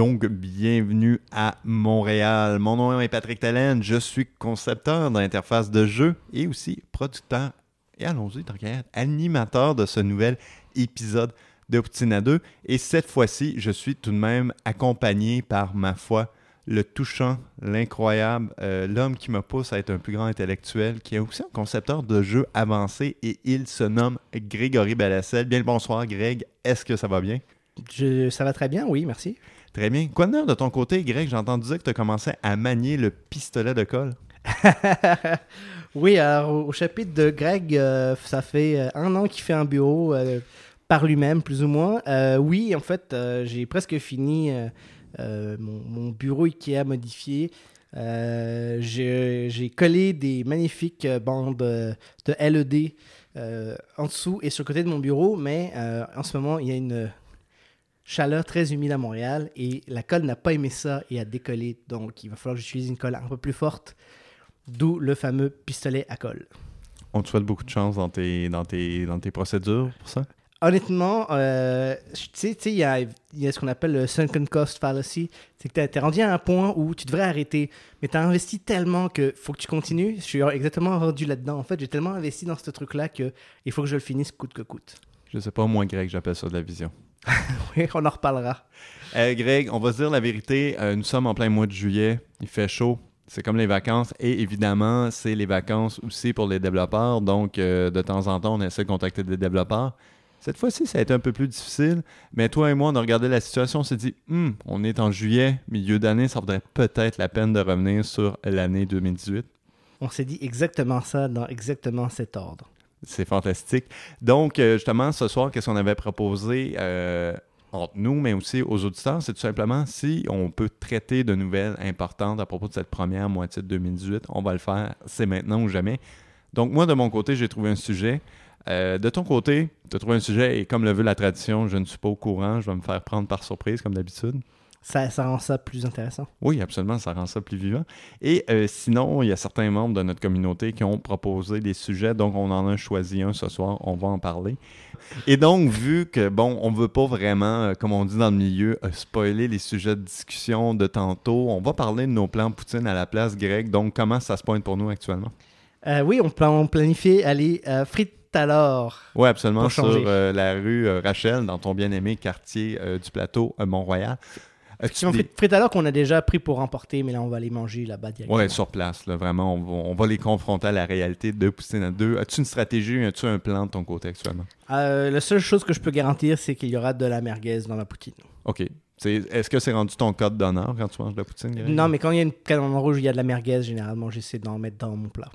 donc bienvenue à Montréal. Mon nom est Patrick Tellen, je suis concepteur d'interface de jeu et aussi producteur, et allons-y, animateur de ce nouvel épisode de Poutine à 2. Et cette fois-ci, je suis tout de même accompagné par, ma foi, le touchant, l'incroyable, euh, l'homme qui me pousse à être un plus grand intellectuel, qui est aussi un concepteur de jeux avancés et il se nomme Grégory Balassel. Bien le bonsoir, Greg. Est-ce que ça va bien? ça va très bien, oui, merci. Très bien. Quoi de neuf de ton côté, Greg? J'ai entendu dire que tu as commencé à manier le pistolet de colle. oui, alors au chapitre de Greg, euh, ça fait euh, un an qu'il fait un bureau par lui-même, plus ou moins. oui, en fait, j'ai presque fini mon, mon, bureau Ikea modifié. j'ai collé des magnifiques bandes de LED en dessous et sur le côté de mon bureau, mais en ce moment, il y a une chaleur très humide à Montréal et la colle n'a pas aimé ça et a décollé. Donc, il va falloir que j'utilise une colle un peu plus forte, d'où le fameux pistolet à colle. On te souhaite beaucoup de chance dans tes, dans tes, dans tes procédures pour ça? Honnêtement, euh, tu sais, il y a, y a, ce qu'on appelle le sunken cost fallacy. C'est que tu es, rendu à un point où tu devrais arrêter, mais tu as investi tellement que faut que tu continues. Je suis exactement rendu là-dedans. En fait, j'ai tellement investi dans ce truc-là qu'il faut que je le finisse coûte que coûte. Je sais pas, moi, Greg, j'appelle ça de la vision. oui, on en reparlera. Euh, Greg, on va se dire la vérité. Euh, nous sommes en plein mois de juillet. Il fait chaud. C'est comme les vacances. Et évidemment, c'est les vacances aussi pour les développeurs. Donc, euh, de temps en temps, on essaie de contacter des développeurs. Cette fois-ci, ça a été un peu plus difficile. Mais toi et moi, on a regardé la situation. On s'est dit, hmm, on est en juillet, milieu d'année. Ça vaudrait peut-être la peine de revenir sur l'année 2018. On s'est dit exactement ça dans exactement cet ordre. C'est fantastique. Donc, euh, justement, ce soir, qu'est-ce qu'on avait proposé euh, entre nous, mais aussi aux auditeurs, c'est tout simplement si on peut traiter de nouvelles importantes à propos de cette première moitié de 2018, on va le faire, c'est maintenant ou jamais. Donc, moi, de mon côté, j'ai trouvé un sujet. Euh, de ton côté, tu as trouvé un sujet et comme le veut la tradition, je ne suis pas au courant, je vais me faire prendre par surprise comme d'habitude ça, rend ça plus intéressant. Oui, absolument, ça rend ça plus vivant. Et euh, sinon, il y a certains membres de notre communauté qui ont proposé des sujets, donc on en a choisi un ce soir, on va en parler. Et donc, vu que, bon, on ne veut pas vraiment, euh, comme on dit dans le milieu, euh, spoiler les sujets de discussion de tantôt, on va parler de nos plans Poutine à la place grecque. Donc, comment ça se pointe pour nous actuellement? oui, on, plan on planifie aller Frites alors. Oui, absolument, sur la rue Rachel, dans ton bien-aimé quartier du plateau Mont-Royal. Effectivement, frites alors qu'on a déjà pris pour emporter, mais là, on va les manger là-bas directement. Oui, sur place. Là, vraiment, on va, les confronter à la réalité de Poutine à deux. As-tu une stratégie, as-tu un plan de ton côté actuellement? Euh, la seule chose que je peux garantir, c'est qu'il y aura de la merguez dans la poutine. OK. Est-ce que c'est rendu ton code d'honneur quand tu manges de la poutine? Non, mais quand il y a une canne rouge, il y a de la merguez, généralement, j'essaie d'en mettre dans mon plat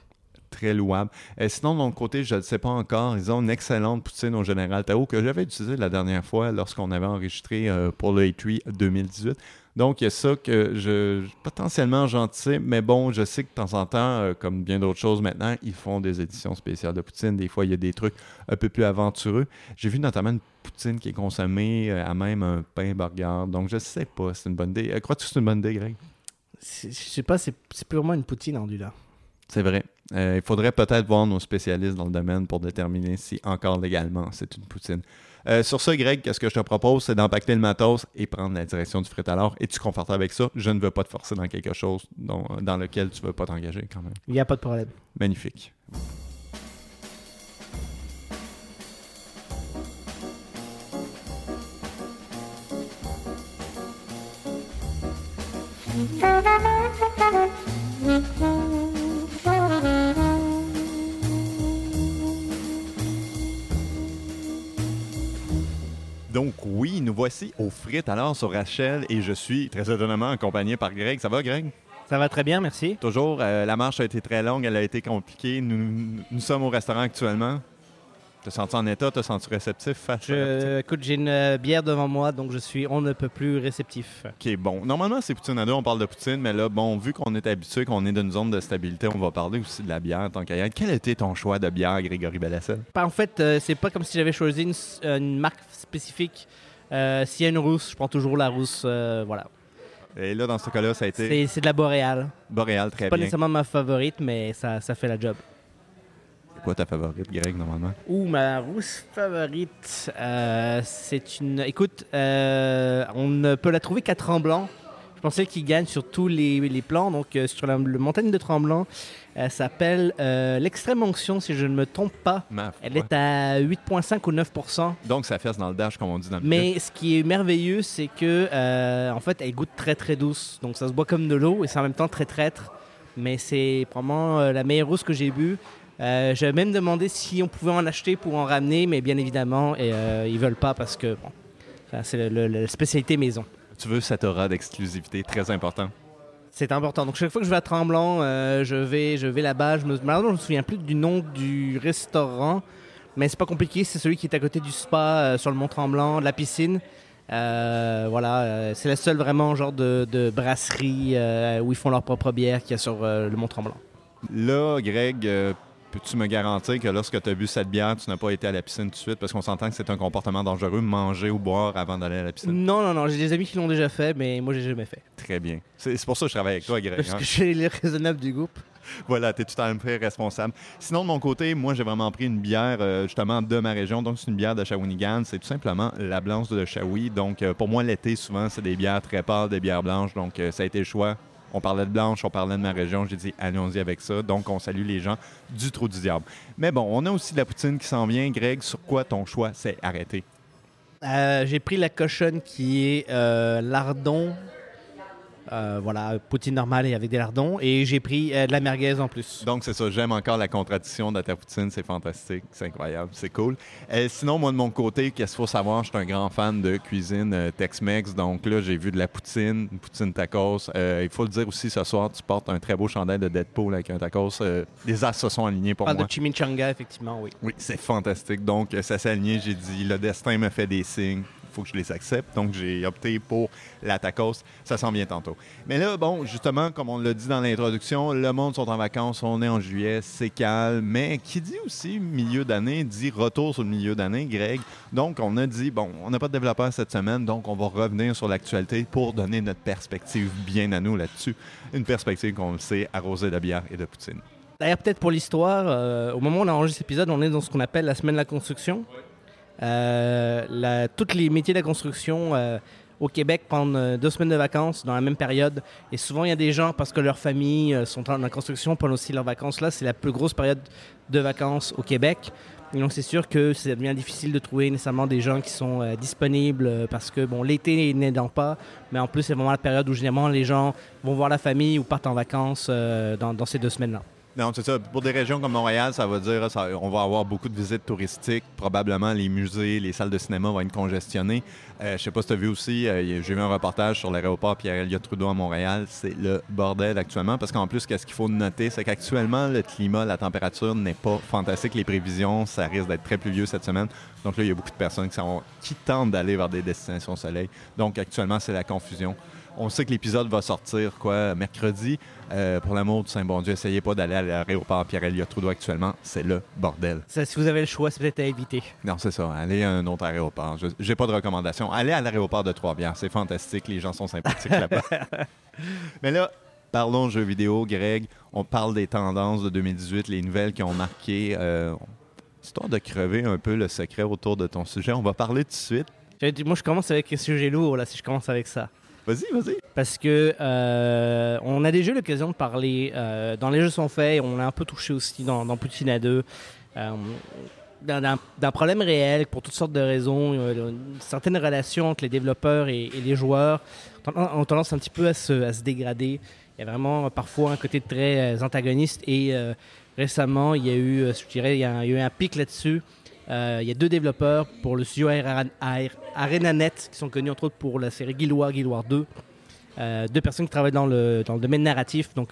très louable. Et sinon, de mon côté, je ne sais pas encore. Ils ont une excellente poutine au Général Tao que j'avais utilisé la dernière fois lorsqu'on avait enregistré euh, pour le A3 2018. Donc, il y a ça que je potentiellement gentil, mais bon, je sais que de temps en temps, euh, comme bien d'autres choses maintenant, ils font des éditions spéciales de poutine. Des fois, il y a des trucs un peu plus aventureux. J'ai vu notamment une poutine qui est consommée euh, à même un pain burger. Donc, je sais pas, c'est une bonne idée. Euh, crois-tu que c'est une bonne idée, Greg? Je sais pas, c'est purement une poutine en là. C'est vrai. Il faudrait peut-être voir nos spécialistes dans le domaine pour déterminer si encore légalement c'est une poutine. Euh, sur ce, Greg, qu'est-ce que je te propose, c'est d'empacter le matos et prendre la direction du frit alors. Es-tu confortable avec ça? Je ne veux pas te forcer dans quelque chose dans lequel tu ne veux pas t'engager quand même. Il n'y a pas de problème. Magnifique. Donc oui, nous voici au frites alors sur Rachel et je suis très étonnamment accompagné par Greg. Ça va Greg? Ça va très bien, merci. Toujours, euh, la marche a été très longue, elle a été compliquée. Nous, nous sommes au restaurant actuellement. Te sens en état? Te sens-tu réceptif face je, Écoute, j'ai une euh, bière devant moi, donc je suis on ne peut plus réceptif. OK, bon. Normalement, c'est Poutine à deux, on parle de Poutine, mais là, bon, vu qu'on est habitué, qu'on est dans une zone de stabilité, on va parler aussi de la bière tant qu'à Quel était ton choix de bière, Grégory Bellassel? Ben, en fait, euh, c'est pas comme si j'avais choisi une, une marque spécifique. Euh, s'il y a une rousse, je prends toujours la rousse. voilà. Et là, dans ce cas-là, ça a été. C'est de la boréale. Boréale, très bien. C'est pas nécessairement ma favorite, mais ça, ça fait la job quoi ta favorite, Greg, normalement? Ouh, ma rousse favorite, euh, c'est une... Écoute, euh, on peut la trouver qu'à Tremblant. Je pensais qu'il gagne sur tous les, les plans. Donc, euh, sur la, le montagne de Tremblant, elle s'appelle l'Extrême Onction, si je ne me trompe pas. Ma Elle est à 8,5 ou 9% Donc, ça fesse dans le dash, comme on dit dans le Mais ce qui est merveilleux, c'est que en fait, elle goûte très très douce. Donc ça se boit comme de l'eau et c'est en même temps très traître. Mais c'est vraiment euh, la meilleure rousse que j'ai bu. Euh, J'avais même demandé si on pouvait en acheter pour en ramener, mais bien évidemment, et, euh, ils veulent pas parce que bon, c'est la spécialité maison. Tu veux cette aura d'exclusivité, très important. C'est important. Donc chaque fois que je vais à Tremblant, euh, je vais, je vais là-bas. Je me, malheureusement, je me souviens plus du nom du restaurant, mais c'est pas compliqué. C'est celui qui est à côté du spa euh, sur le Mont Tremblant, de la piscine. Euh, voilà, euh, c'est la seule vraiment genre de, de brasserie euh, où ils font leur propre bière qu'il y a sur le Mont Tremblant. Là, Greg, peux-tu me garantir que lorsque tu as bu cette bière, tu n'as pas été à la piscine tout de suite? Parce qu'on s'entend que c'est un comportement dangereux, manger ou boire avant d'aller à la piscine. Non, non, non, j'ai des amis qui l'ont déjà fait, mais moi j'ai jamais fait. Très bien. C'est pour ça que je travaille avec toi, Greg. Parce hein. que je suis le raisonnable du groupe. Voilà, tu es tout à fait responsable. Sinon, de mon côté, moi, j'ai vraiment pris une bière euh, justement de ma région. Donc, c'est une bière de Shawinigan. C'est tout simplement la blanche de Shawi. Donc, euh, pour moi, l'été, souvent, c'est des bières très pâles, des bières blanches. Donc, euh, ça a été le choix. On parlait de blanche, on parlait de ma région. J'ai dit, allons-y avec ça. Donc, on salue les gens du Trou du Diable. Mais bon, on a aussi de la poutine qui s'en vient. Greg, sur quoi ton choix s'est arrêté? Euh, j'ai pris la cochonne qui est euh, lardon. Euh, voilà, poutine normale et avec des lardons. Et j'ai pris euh, de la merguez en plus. Donc, c'est ça. J'aime encore la contradiction de ta poutine. C'est fantastique. C'est incroyable. C'est cool. Euh, sinon, moi, de mon côté, qu'est-ce qu'il faut savoir? Je suis un grand fan de cuisine Tex-Mex. Donc là, j'ai vu de la poutine, une poutine tacos. Il faut le dire aussi, ce soir, tu portes un très beau chandail de Deadpool avec un tacos. Les as se sont alignés pour Pas moi. de chimichanga, effectivement, oui. Oui, c'est fantastique. Donc, ça s'est aligné. J'ai dit, le destin me fait des signes. Faut que je les accepte. Donc, j'ai opté pour la tacos. Ça s'en vient tantôt. Mais là, bon, justement, comme on l'a dit dans l'introduction, le monde sont en vacances. On est en juillet. C'est calme. Mais qui dit aussi milieu d'année, dit retour sur le milieu d'année, Greg. Donc, on a dit, bon, on n'a pas de développeur cette semaine. Donc, on va revenir sur l'actualité pour donner notre perspective bien à nous là-dessus. Une perspective qu'on le sait, arrosée de bière et de poutine. D'ailleurs, peut-être pour l'histoire, euh, au moment où on enregistre cet épisode, on est dans ce qu'on appelle la semaine de la construction. La- tous les métiers de la construction euh, au Québec prennent euh, deux semaines de vacances dans la même période. Et souvent, il y a des gens, parce que leurs familles euh, sont la construction, prennent aussi leurs vacances là. C'est la plus grosse période de vacances au Québec. Et donc, c'est sûr que ça devient difficile de trouver nécessairement des gens qui sont euh, disponibles euh, parce que, bon, l'été n'aidant pas, mais en plus, c'est vraiment la période où généralement les gens vont voir la famille ou partent en vacances euh, dans ces deux semaines-là. Non, c'est ça. Pour des régions comme Montréal, ça veut dire ça, on va avoir beaucoup de visites touristiques. Probablement les musées, les salles de cinéma vont être congestionnées. Euh, je sais pas si tu as vu aussi, euh, j'ai vu un reportage sur l'aéroport Pierre-Éliott Trudeau à Montréal. C'est le bordel actuellement parce qu'en plus, qu'est-ce qu'il faut noter, c'est qu'actuellement, le climat, la température n'est pas fantastique. Les prévisions, ça risque d'être très pluvieux cette semaine. Donc là, il y a beaucoup de personnes qui, sont- qui tentent d'aller vers des destinations soleil. Donc actuellement, c'est la confusion. On sait que l'épisode va sortir quoi mercredi. Euh, pour l'amour du Saint-Bon-Dieu, essayez pas d'aller à l'aéroport Pierre-Éliott Trudeau actuellement. C'est le bordel. Ça, si vous avez le choix, c'est peut-être à éviter. Non, c'est ça. Allez à un autre aéroport. Je- J'ai pas de recommandation. Allez à l'aéroport de Trois-Bières. C'est fantastique. Les gens sont sympathiques là-bas. Mais là, parlons jeux vidéo, Greg. On parle des tendances de 2018, les nouvelles qui ont marqué. euh, histoire de crever un peu le secret autour de ton sujet, on va parler tout de suite. Moi, je commence avec un sujet lourd, là, si je commence avec ça. Vas-y, vas-y. Parce que euh, on a déjà eu l'occasion de parler euh, dans les jeux sont faits, on a un peu touché aussi dans, dans Poutine à 2, euh, d'un- problème réel pour toutes sortes de raisons, certaines relations entre les développeurs et, les joueurs ont, tendance un petit peu à se, à se dégrader. Il y a vraiment parfois un côté très euh, antagoniste et récemment il y a eu, je dirais, il y a eu un pic là-dessus. Euh, il y a deux développeurs pour le studio ArenaNet qui sont connus entre autres pour la série Guild Wars, Guild Wars 2. Euh, deux personnes qui travaillent dans le, dans le domaine narratif, donc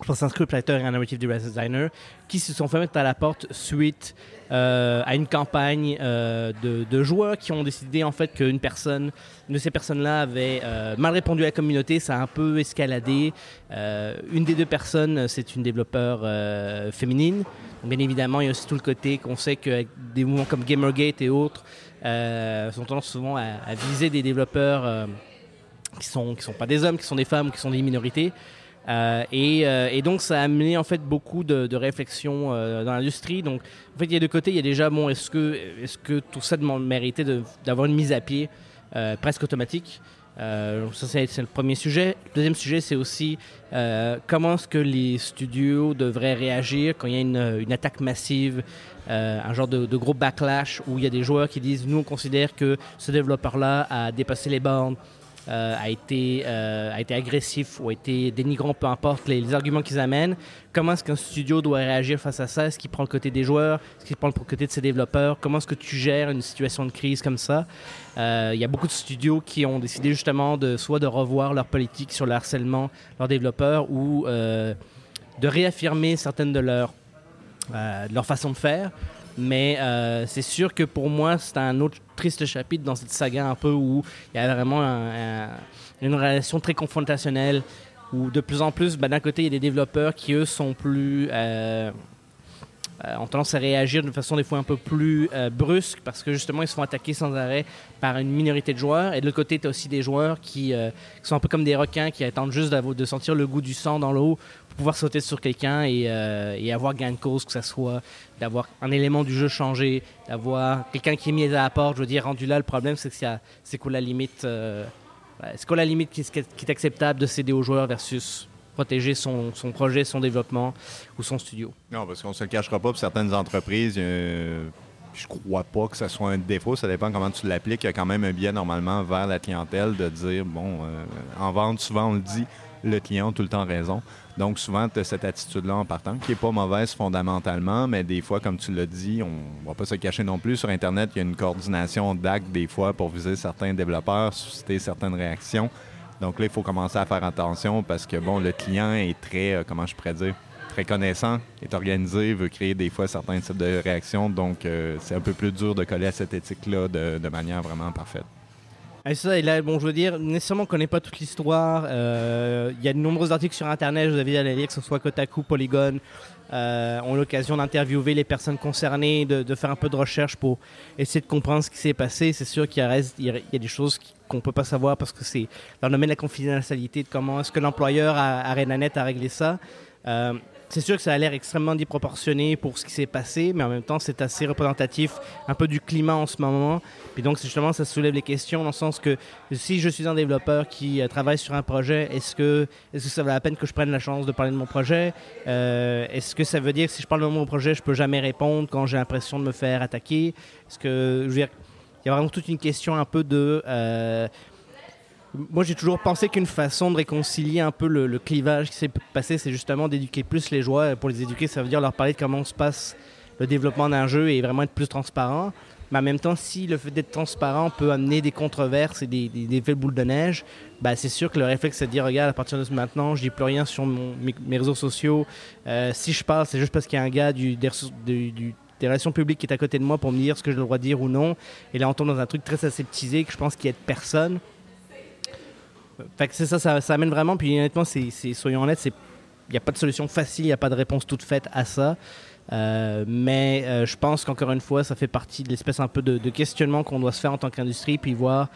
je pense un scriptwriter et un narrative designer, qui se sont fait mettre à la porte suite euh, à une campagne euh, de, joueurs qui ont décidé en fait qu'une personne, une de ces personnes-là avait euh, mal répondu à la communauté, ça a un peu escaladé. Une des deux personnes, c'est une développeur féminine. Bien évidemment, il y a aussi tout le côté qu'on sait que des mouvements comme Gamergate et autres sont tendance souvent à, viser des développeurs qui sont qui sont pas des hommes, qui sont des femmes, qui sont des minorités. Euh, et, euh, et, donc, ça a amené en fait beaucoup de, réflexions euh, dans l'industrie. Donc, en fait, il y a deux côtés. Il y a déjà, bon, est-ce que, tout ça méritait d'avoir une mise à pied presque automatique? Ça, c'est le premier sujet. Le deuxième sujet, c'est aussi comment est-ce que les studios devraient réagir quand il y a une, attaque massive, un genre de, de, gros backlash où il y a des joueurs qui disent Nous, on considère que ce développeur-là a dépassé les bornes, euh, a, été, euh, a été agressif ou a été dénigrant, peu importe les, arguments qu'ils amènent. Comment est-ce qu'un studio doit réagir face à ça? Est-ce qu'il prend le côté des joueurs? Est-ce qu'il prend le côté de ses développeurs? Comment est-ce que tu gères une situation de crise comme ça? Euh, Il y a beaucoup de studios qui ont décidé justement de soit de revoir leur politique sur le harcèlement leurs développeurs ou de réaffirmer certaines de leurs, de leur façons de faire. Mais euh, c'est sûr que pour moi, c'est un autre triste chapitre dans cette saga un peu où il y a vraiment une relation très confrontationnelle où de plus en plus, ben, d'un côté, il y a des développeurs qui, eux, sont plus... Euh, euh, ont tendance à réagir de façon des fois un peu plus brusque parce que justement ils se font attaquer sans arrêt par une minorité de joueurs. Et de l'autre côté, tu as aussi des joueurs qui, sont un peu comme des requins qui attendent juste de sentir le goût du sang dans l'eau pouvoir sauter sur quelqu'un et, euh, et, avoir gain de cause, que ce soit d'avoir un élément du jeu changé, d'avoir quelqu'un qui est mis à la porte. Je veux dire, rendu là, le problème, c'est que c'est quoi la limite, euh, c'est quoi la limite qui, est acceptable de céder aux joueurs versus protéger son, projet, son développement ou son studio? Non, parce qu'on ne se le cachera pas pour certaines entreprises. je crois pas que ce soit un défaut. Ça dépend comment tu l'appliques. Il y a quand même un biais normalement vers la clientèle de dire, bon, euh, en vente, souvent on le dit, le client a tout le temps raison. Donc, souvent, tu as cette attitude-là en partant, qui n'est pas mauvaise fondamentalement, mais des fois, comme tu l'as dit, on ne va pas se cacher non plus. Sur Internet, il y a une coordination d'actes des fois pour viser certains développeurs, susciter certaines réactions. Donc là, il faut commencer à faire attention parce que, bon, le client est très, euh, comment je pourrais dire, très connaissant, est organisé, veut créer des fois certains types de réactions. Donc, euh, c'est un peu plus dur de coller à cette éthique-là de manière vraiment parfaite. Et ça, et là, bon, je veux dire, nécessairement, on connaît pas toute l'histoire. Euh, il y a de nombreux articles sur Internet, je vous invite à lire, que ce soit Kotaku, Polygon. Euh, ont l'occasion d'interviewer les personnes concernées, de, faire un peu de recherche pour essayer de comprendre ce qui s'est passé. C'est sûr qu'il y, y, a des choses qu'on peut pas savoir parce que c'est dans le domaine de la confidentialité, de comment est-ce que l'employeur à, à Renanet a réglé ça. Euh, c'est sûr que ça a l'air extrêmement déproportionné pour ce qui s'est passé, mais en même temps, c'est assez représentatif un peu du climat en ce moment. Et donc, justement, ça soulève les questions dans le sens que si je suis un développeur qui euh, travaille sur un projet, est-ce que, est que ça vaut la peine que je prenne la chance de parler de mon projet? Euh, Est-ce que ça veut dire que si je parle de mon projet, je peux jamais répondre quand j'ai l'impression de me faire attaquer? Est-ce que, je veux dire, il y a vraiment toute une question un peu de... Euh, moi, j'ai toujours pensé qu'une façon de réconcilier un peu le, clivage qui s'est passé, c'est justement d'éduquer plus les joueurs. Pour les éduquer, ça veut dire leur parler de comment se passe le développement d'un jeu et vraiment être plus transparent. Mais en même temps, si le fait d'être transparent peut amener des controverses et des, des, effets de boule de neige, bah, c'est sûr que le réflexe, c'est de dire, regarde, à partir de maintenant, je dis plus rien sur mes, réseaux sociaux. Euh, si je parle, c'est juste parce qu'il y a un gars du, des, relations publiques qui est à côté de moi pour me dire ce que j'ai le droit de dire ou non. Et là, on tombe dans un truc très aseptisé que je pense qu'il y a de personne. Fait c'est ça, ça, amène vraiment. Puis honnêtement, c'est, soyons honnêtes, il n'y a pas de solution facile, il n'y a pas de réponse toute faite à ça. Euh, mais euh, je pense qu'encore une fois, ça fait partie de l'espèce un peu de, questionnement qu'on doit se faire en tant qu'industrie, puis voir.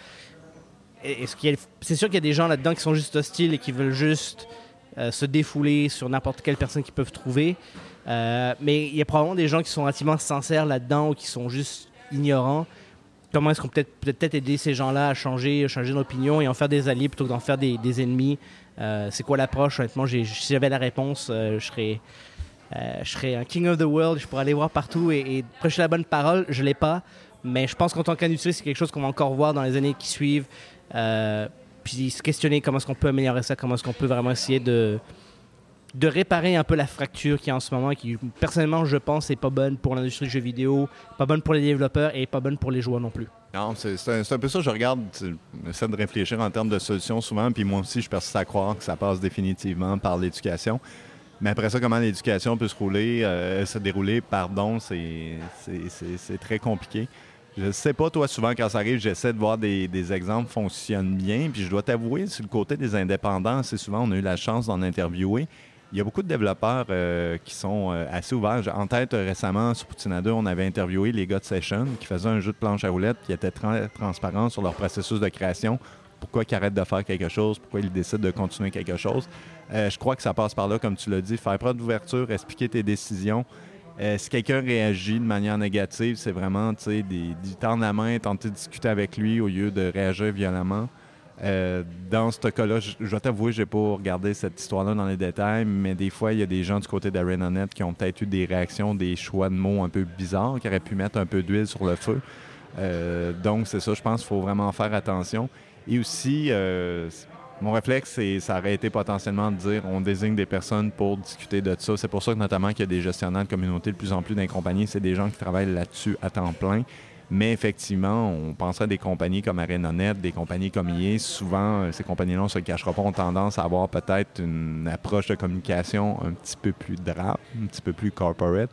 C'est sûr qu'il y a des gens là-dedans qui sont juste hostiles et qui veulent juste euh, se défouler sur n'importe quelle personne qu'ils peuvent trouver. mais il y a probablement des gens qui sont relativement sincères là-dedans ou qui sont juste ignorants comment est-ce qu'on peut peut-être aider ces gens-là à changer, changer d'opinion et en faire des alliés plutôt que d'en faire des, ennemis? Euh, c'est quoi l'approche? Honnêtement, si j'avais la réponse, euh, je serais euh, je serais un king of the world, je pourrais aller voir partout et, prêcher la bonne parole. Je l'ai pas, mais je pense qu'en tant qu'industrie, c'est quelque chose qu'on va encore voir dans les années qui suivent. puis se questionner comment est-ce qu'on peut améliorer ça, comment est-ce qu'on peut vraiment essayer de de réparer un peu la fracture qui est en ce moment, qui personnellement je pense n'est pas bonne pour l'industrie du jeu vidéo, pas bonne pour les développeurs et pas bonne pour les joueurs non plus. Non, c'est un, peu ça, je regarde, j'essaie de réfléchir en termes de solutions souvent, puis moi aussi je persiste à croire que ça passe définitivement par l'éducation. Mais après ça, comment l'éducation peut se rouler, euh, se dérouler, pardon, c'est très compliqué. Je sais pas, toi, souvent, quand ça arrive, j'essaie de voir des, des, exemples fonctionnent bien. Puis je dois t'avouer, sur le côté des indépendants, assez souvent, on a eu la chance d'en interviewer. Il y a beaucoup de développeurs euh, qui sont euh, assez ouverts. En tête, récemment, sur Poutine 2, on avait interviewé les gars de Session qui faisaient un jeu de planche à roulettes qui était très transparent sur leur processus de création. pourquoi il arrête de faire quelque chose, pourquoi il décide de continuer quelque chose. Euh, je crois que ça passe par là, comme tu l'as dit, faire preuve d'ouverture, expliquer tes décisions. Euh, si quelqu'un réagit de manière négative, c'est vraiment du temps de la main, tenter de discuter avec lui au lieu de réagir violemment. Euh, dans ce cas-là, je, je, dois t'avouer, j'ai pas regardé cette histoire-là dans les détails, mais des fois, il y a des gens du côté d'ArenaNet qui ont peut-être eu des réactions, des choix de mots un peu bizarres, qui auraient pu mettre un peu d'huile sur le feu. Euh, donc, c'est ça, je pense qu'il faut vraiment faire attention. Et aussi, euh, mon réflexe, c'est ça aurait été potentiellement de dire on désigne des personnes pour discuter de ça. C'est pour ça que notamment qu'il y a des gestionnaires de communauté de plus en plus dans les compagnies, c'est des gens qui travaillent là-dessus à temps plein. Mais effectivement, on penserait à des compagnies comme ArenaNet, des compagnies comme IE. Souvent, euh, ces compagnies-là, on ne se cachera pas, ont tendance à avoir peut-être une approche de communication un petit peu plus drape, un petit peu plus corporate.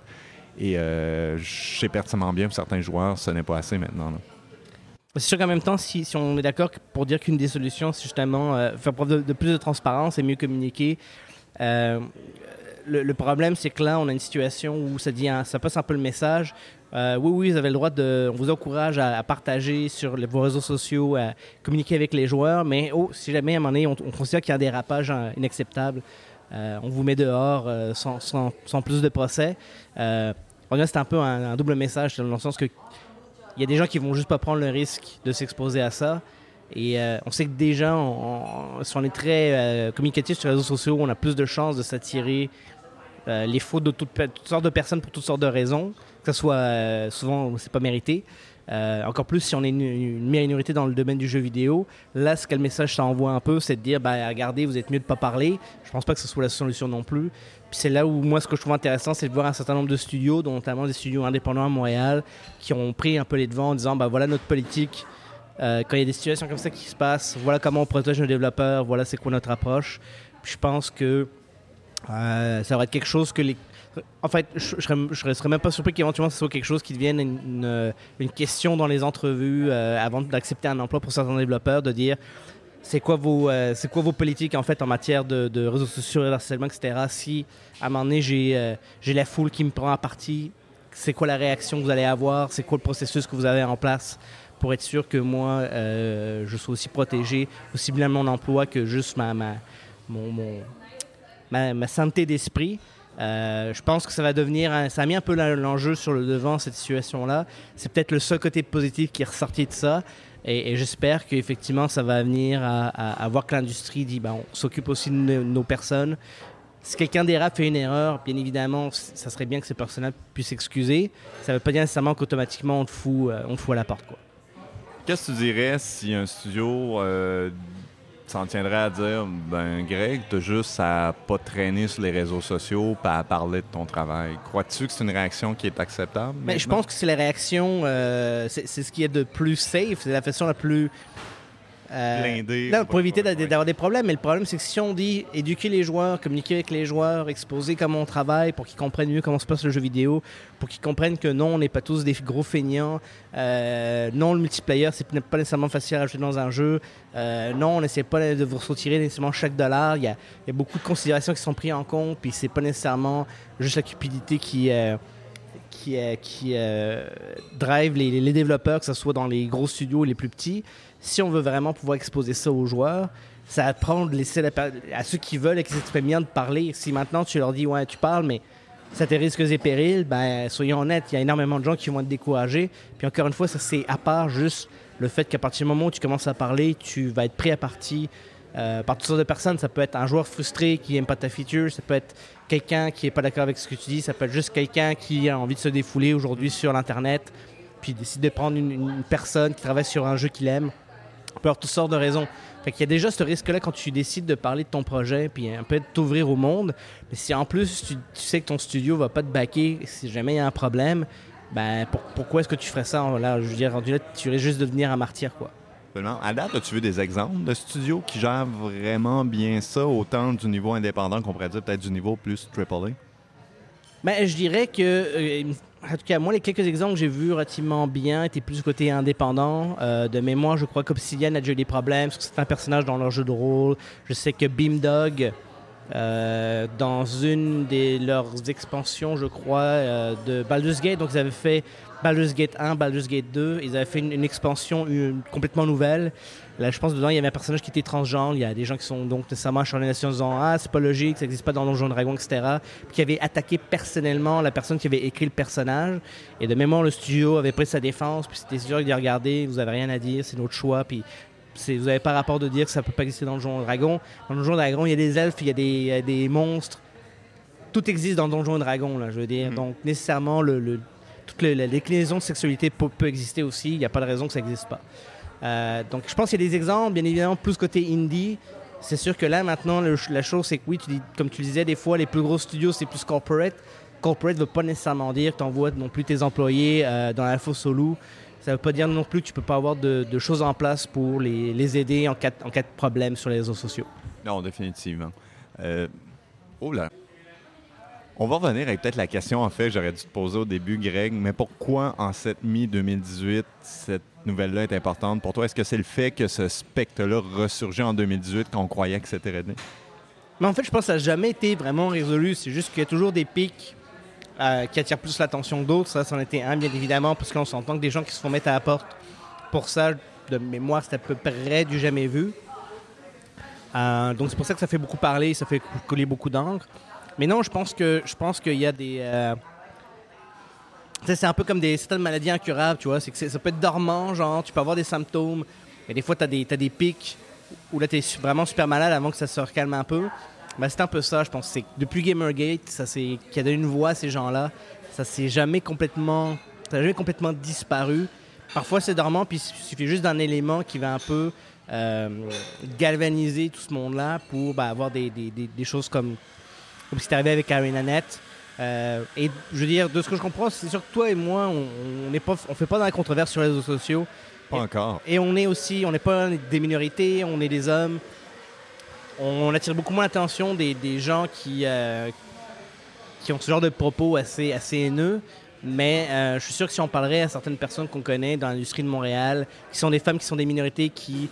Et euh, je sais pertinemment bien pour certains joueurs, ce n'est pas assez maintenant. C'est sûr qu'en même temps, si, on est d'accord pour dire qu'une des solutions, c'est justement euh, faire preuve de, plus de transparence et mieux communiquer. Le, problème, c'est que là, on a une situation où ça, dit, ça passe un peu le message. Euh, oui, oui, vous avez le droit de. On vous encourage à, partager sur vos réseaux sociaux, à communiquer avec les joueurs, mais oh, si jamais à un moment donné, on, considère qu'il y a un dérapage inacceptable, euh, on vous met dehors euh, sans, plus de procès. Euh, c'est un peu un, double message, dans le sens que il y a des gens qui vont juste pas prendre le risque de s'exposer à ça. Et on sait que déjà, on, si on est très communicatif sur les réseaux sociaux, on a plus de chances de s'attirer les fautes de toutes sortes de personnes pour toutes sortes de raisons que ce soit euh, souvent, c'est pas mérité. Euh, encore plus si on est une, minorité dans le domaine du jeu vidéo. Là, ce que le message s'envoie un peu, c'est de dire, bah, regardez, vous êtes mieux de pas parler. Je pense pas que ce soit la solution non plus. Puis c'est là où moi, ce que je trouve intéressant, c'est de voir un certain nombre de studios, dont notamment des studios indépendants à Montréal, qui ont pris un peu les devants en disant, bah voilà notre politique. Euh, quand il y a des situations comme ça qui se passent, voilà comment on protège nos développeurs, voilà c'est quoi notre approche. Puis je pense que ça va être quelque chose que les en fait, je, ne serais, même pas surpris qu'éventuellement ce soit quelque chose qui devienne une, euh, question dans les entrevues euh, avant d'accepter un emploi pour certains développeurs, de dire c'est quoi vos euh, quoi vos politiques en fait en matière de, réseaux sociaux, de harcèlement, etc. Si à un moment donné j'ai j'ai la foule qui me prend à partie, c'est quoi la réaction que vous allez avoir, c'est quoi le processus que vous avez en place pour être sûr que moi je sois aussi protégé, aussi bien mon emploi que juste ma, mon, ma, ma santé d'esprit. Euh, je pense que ça va devenir, ça a mis un peu l'enjeu sur le devant cette situation-là. C'est peut-être le seul côté positif qui est ressorti de ça. Et, j'espère qu'effectivement, ça va venir à, voir que l'industrie dit, ben, on s'occupe aussi de nos, personnes. Si quelqu'un dérape fait une erreur, bien évidemment, ça serait bien que ces personnes-là puissent s'excuser. Ça ne veut pas dire nécessairement qu'automatiquement on te fout, euh, on fout à la porte. Qu'est-ce que tu dirais si un studio euh, s'en tiendrait à dire, ben Greg, t'as juste à pas traîner sur les réseaux sociaux, pas à parler de ton travail. Crois-tu que c'est une réaction qui est acceptable? Mais ben, je pense que c'est la réaction, euh, c'est ce qui est de plus safe, c'est la façon la plus euh, pour éviter d'avoir des problèmes. Mais le problème, c'est que si on dit éduquer les joueurs, communiquer avec les joueurs, exposer comment on travaille pour qu'ils comprennent mieux comment se passe le jeu vidéo, pour qu'ils comprennent que non, on n'est pas tous des gros feignants. Euh, non, le multiplayer, c'est pas nécessairement facile à rajouter dans un jeu. Euh, non, on n'essaie pas de vous retirer nécessairement chaque dollar. Il y, a, beaucoup de considérations qui sont prises en compte, puis c'est pas nécessairement juste la cupidité qui qui, qui drive les, les, développeurs, que ce soit dans les gros studios ou les plus petits si on veut vraiment pouvoir exposer ça aux joueurs, ça va prendre laisser à ceux qui veulent bien de parler. Si maintenant tu leur dis ouais tu parles mais ça tes risques et périls, ben soyons honnêtes, il y a énormément de gens qui vont être découragés. Puis encore une fois, ça c'est à part juste le fait qu'à partir du moment où tu commences à parler, tu vas être pris à partie euh, par toutes sortes de personnes. Ça peut être un joueur frustré qui n'aime pas ta feature, ça peut être quelqu'un qui n'est pas d'accord avec ce que tu dis, ça peut être juste quelqu'un qui a envie de se défouler aujourd'hui sur l'internet, puis décide de prendre une personne qui travaille sur un jeu qu'il aime avoir toutes sortes de raisons. Fait qu'il y a déjà ce risque-là quand tu décides de parler de ton projet, puis un peu t'ouvrir au monde. Mais si en plus tu, sais que ton studio va pas te baquer si jamais il y a un problème, ben pourquoi est-ce que tu ferais ça? Là Je veux dire, tu irais juste devenir un martyr, quoi. À date, as-tu vu des exemples de studios qui gèrent vraiment bien ça, autant du niveau indépendant qu'on pourrait dire peut-être du niveau plus AAA? Ben, je dirais que euh, en tout cas, moi, les quelques exemples que j'ai vus relativement bien étaient plus du côté indépendant. Euh, de mémoire, je crois qu'Obsidian a déjà eu des problèmes sur certains personnages dans leur jeu de rôle. Je sais que Beamdog euh, dans une de leurs expansions, je crois, euh, de Baldur's Gate. Donc, ils avaient fait Baldur's Gate 1, Baldur's Gate 2. Ils avaient fait une, une expansion une- complètement nouvelle. Là, je pense dedans, il y avait un personnage qui était transgenre. Il y a des gens qui sont donc nécessairement en disant Ah, c'est pas logique, ça n'existe pas dans Donjon Dragon, etc. Puis qui avait attaqué personnellement la personne qui avait écrit le personnage. Et de mémoire, le studio avait pris sa défense. Puis c'était sûr de regarder, vous avez rien à dire, c'est notre choix. Puis vous n'avez pas rapport de dire que ça peut pas exister dans Donjon Dragon. Dans Donjon Dragon, il y a des elfes, il y a des, il y a des monstres. Tout existe dans Donjon Dragon, là, je veux dire. Mhm. Donc, nécessairement, le, le- toute la déclinaison de sexualité peut, exister aussi. Il n'y a pas de raison que ça n'existe pas. Euh, donc, je pense qu'il y a des exemples, bien évidemment, plus côté indie. C'est sûr que là, maintenant, la chose, c'est que oui, tu dis- comme tu disais, des fois, les plus gros studios, c'est plus corporate. Corporate ne veut pas nécessairement dire que tu envoies non plus tes employés euh, dans la fosse au loup. Ça ne veut pas dire non plus que tu peux pas avoir de, choses en place pour les, aider en cas, en cas de problème sur les réseaux sociaux. Non, définitivement. Euh, oh là. On va revenir avec peut-être la question, en fait, j'aurais dû te poser au début, Greg, mais pourquoi en cette mi-2018, cette nouvelle-là est importante pour toi? Est-ce que c'est le fait que ce spectre-là ressurgit en 2018 quand on croyait que c'était réglé? Mais en fait, je pense que ça n'a jamais été vraiment résolu. C'est juste qu'il y a toujours des pics euh, qui attirent plus l'attention que d'autres. Ça, c'en était un, bien évidemment, parce qu'on s'entend que des gens qui se font mettre à la porte pour ça, de mémoire, c'est à peu près du jamais vu. Euh, donc c'est pour ça que ça fait beaucoup parler, ça fait cou- couler beaucoup d'encre. Mais non, je pense que je pense qu'il y a des. euh, c'est un peu comme des certaines maladies incurables, tu vois. C'est que ça peut être dormant, genre, tu peux avoir des symptômes, mais des fois, tu as des, pics où là, tu es vraiment super malade avant que ça se recalme un peu. Ben, c'est un peu ça, je pense. C'est depuis Gamergate, qui a donné une voix à ces gens-là, ça s'est jamais complètement, ça jamais complètement disparu. Parfois, c'est dormant, puis il suffit juste d'un élément qui va un peu euh, galvaniser tout ce monde-là pour ben, avoir des- des- des choses comme, comme ce qui est arrivé avec ArenaNet. Euh, et je veux dire, de ce que je comprends, c'est sûr que toi et moi, on pas, on fait pas dans la controverse sur les réseaux sociaux. Pas Et- encore. Et on est aussi, on n'est pas des minorités, on est des hommes. On attire beaucoup moins l'attention des, des gens qui, euh, qui ont ce genre de propos assez, assez haineux. Mais euh, je suis sûr que si on parlerait à certaines personnes qu'on connaît dans l'industrie de Montréal, qui sont des femmes qui sont des minorités, qui,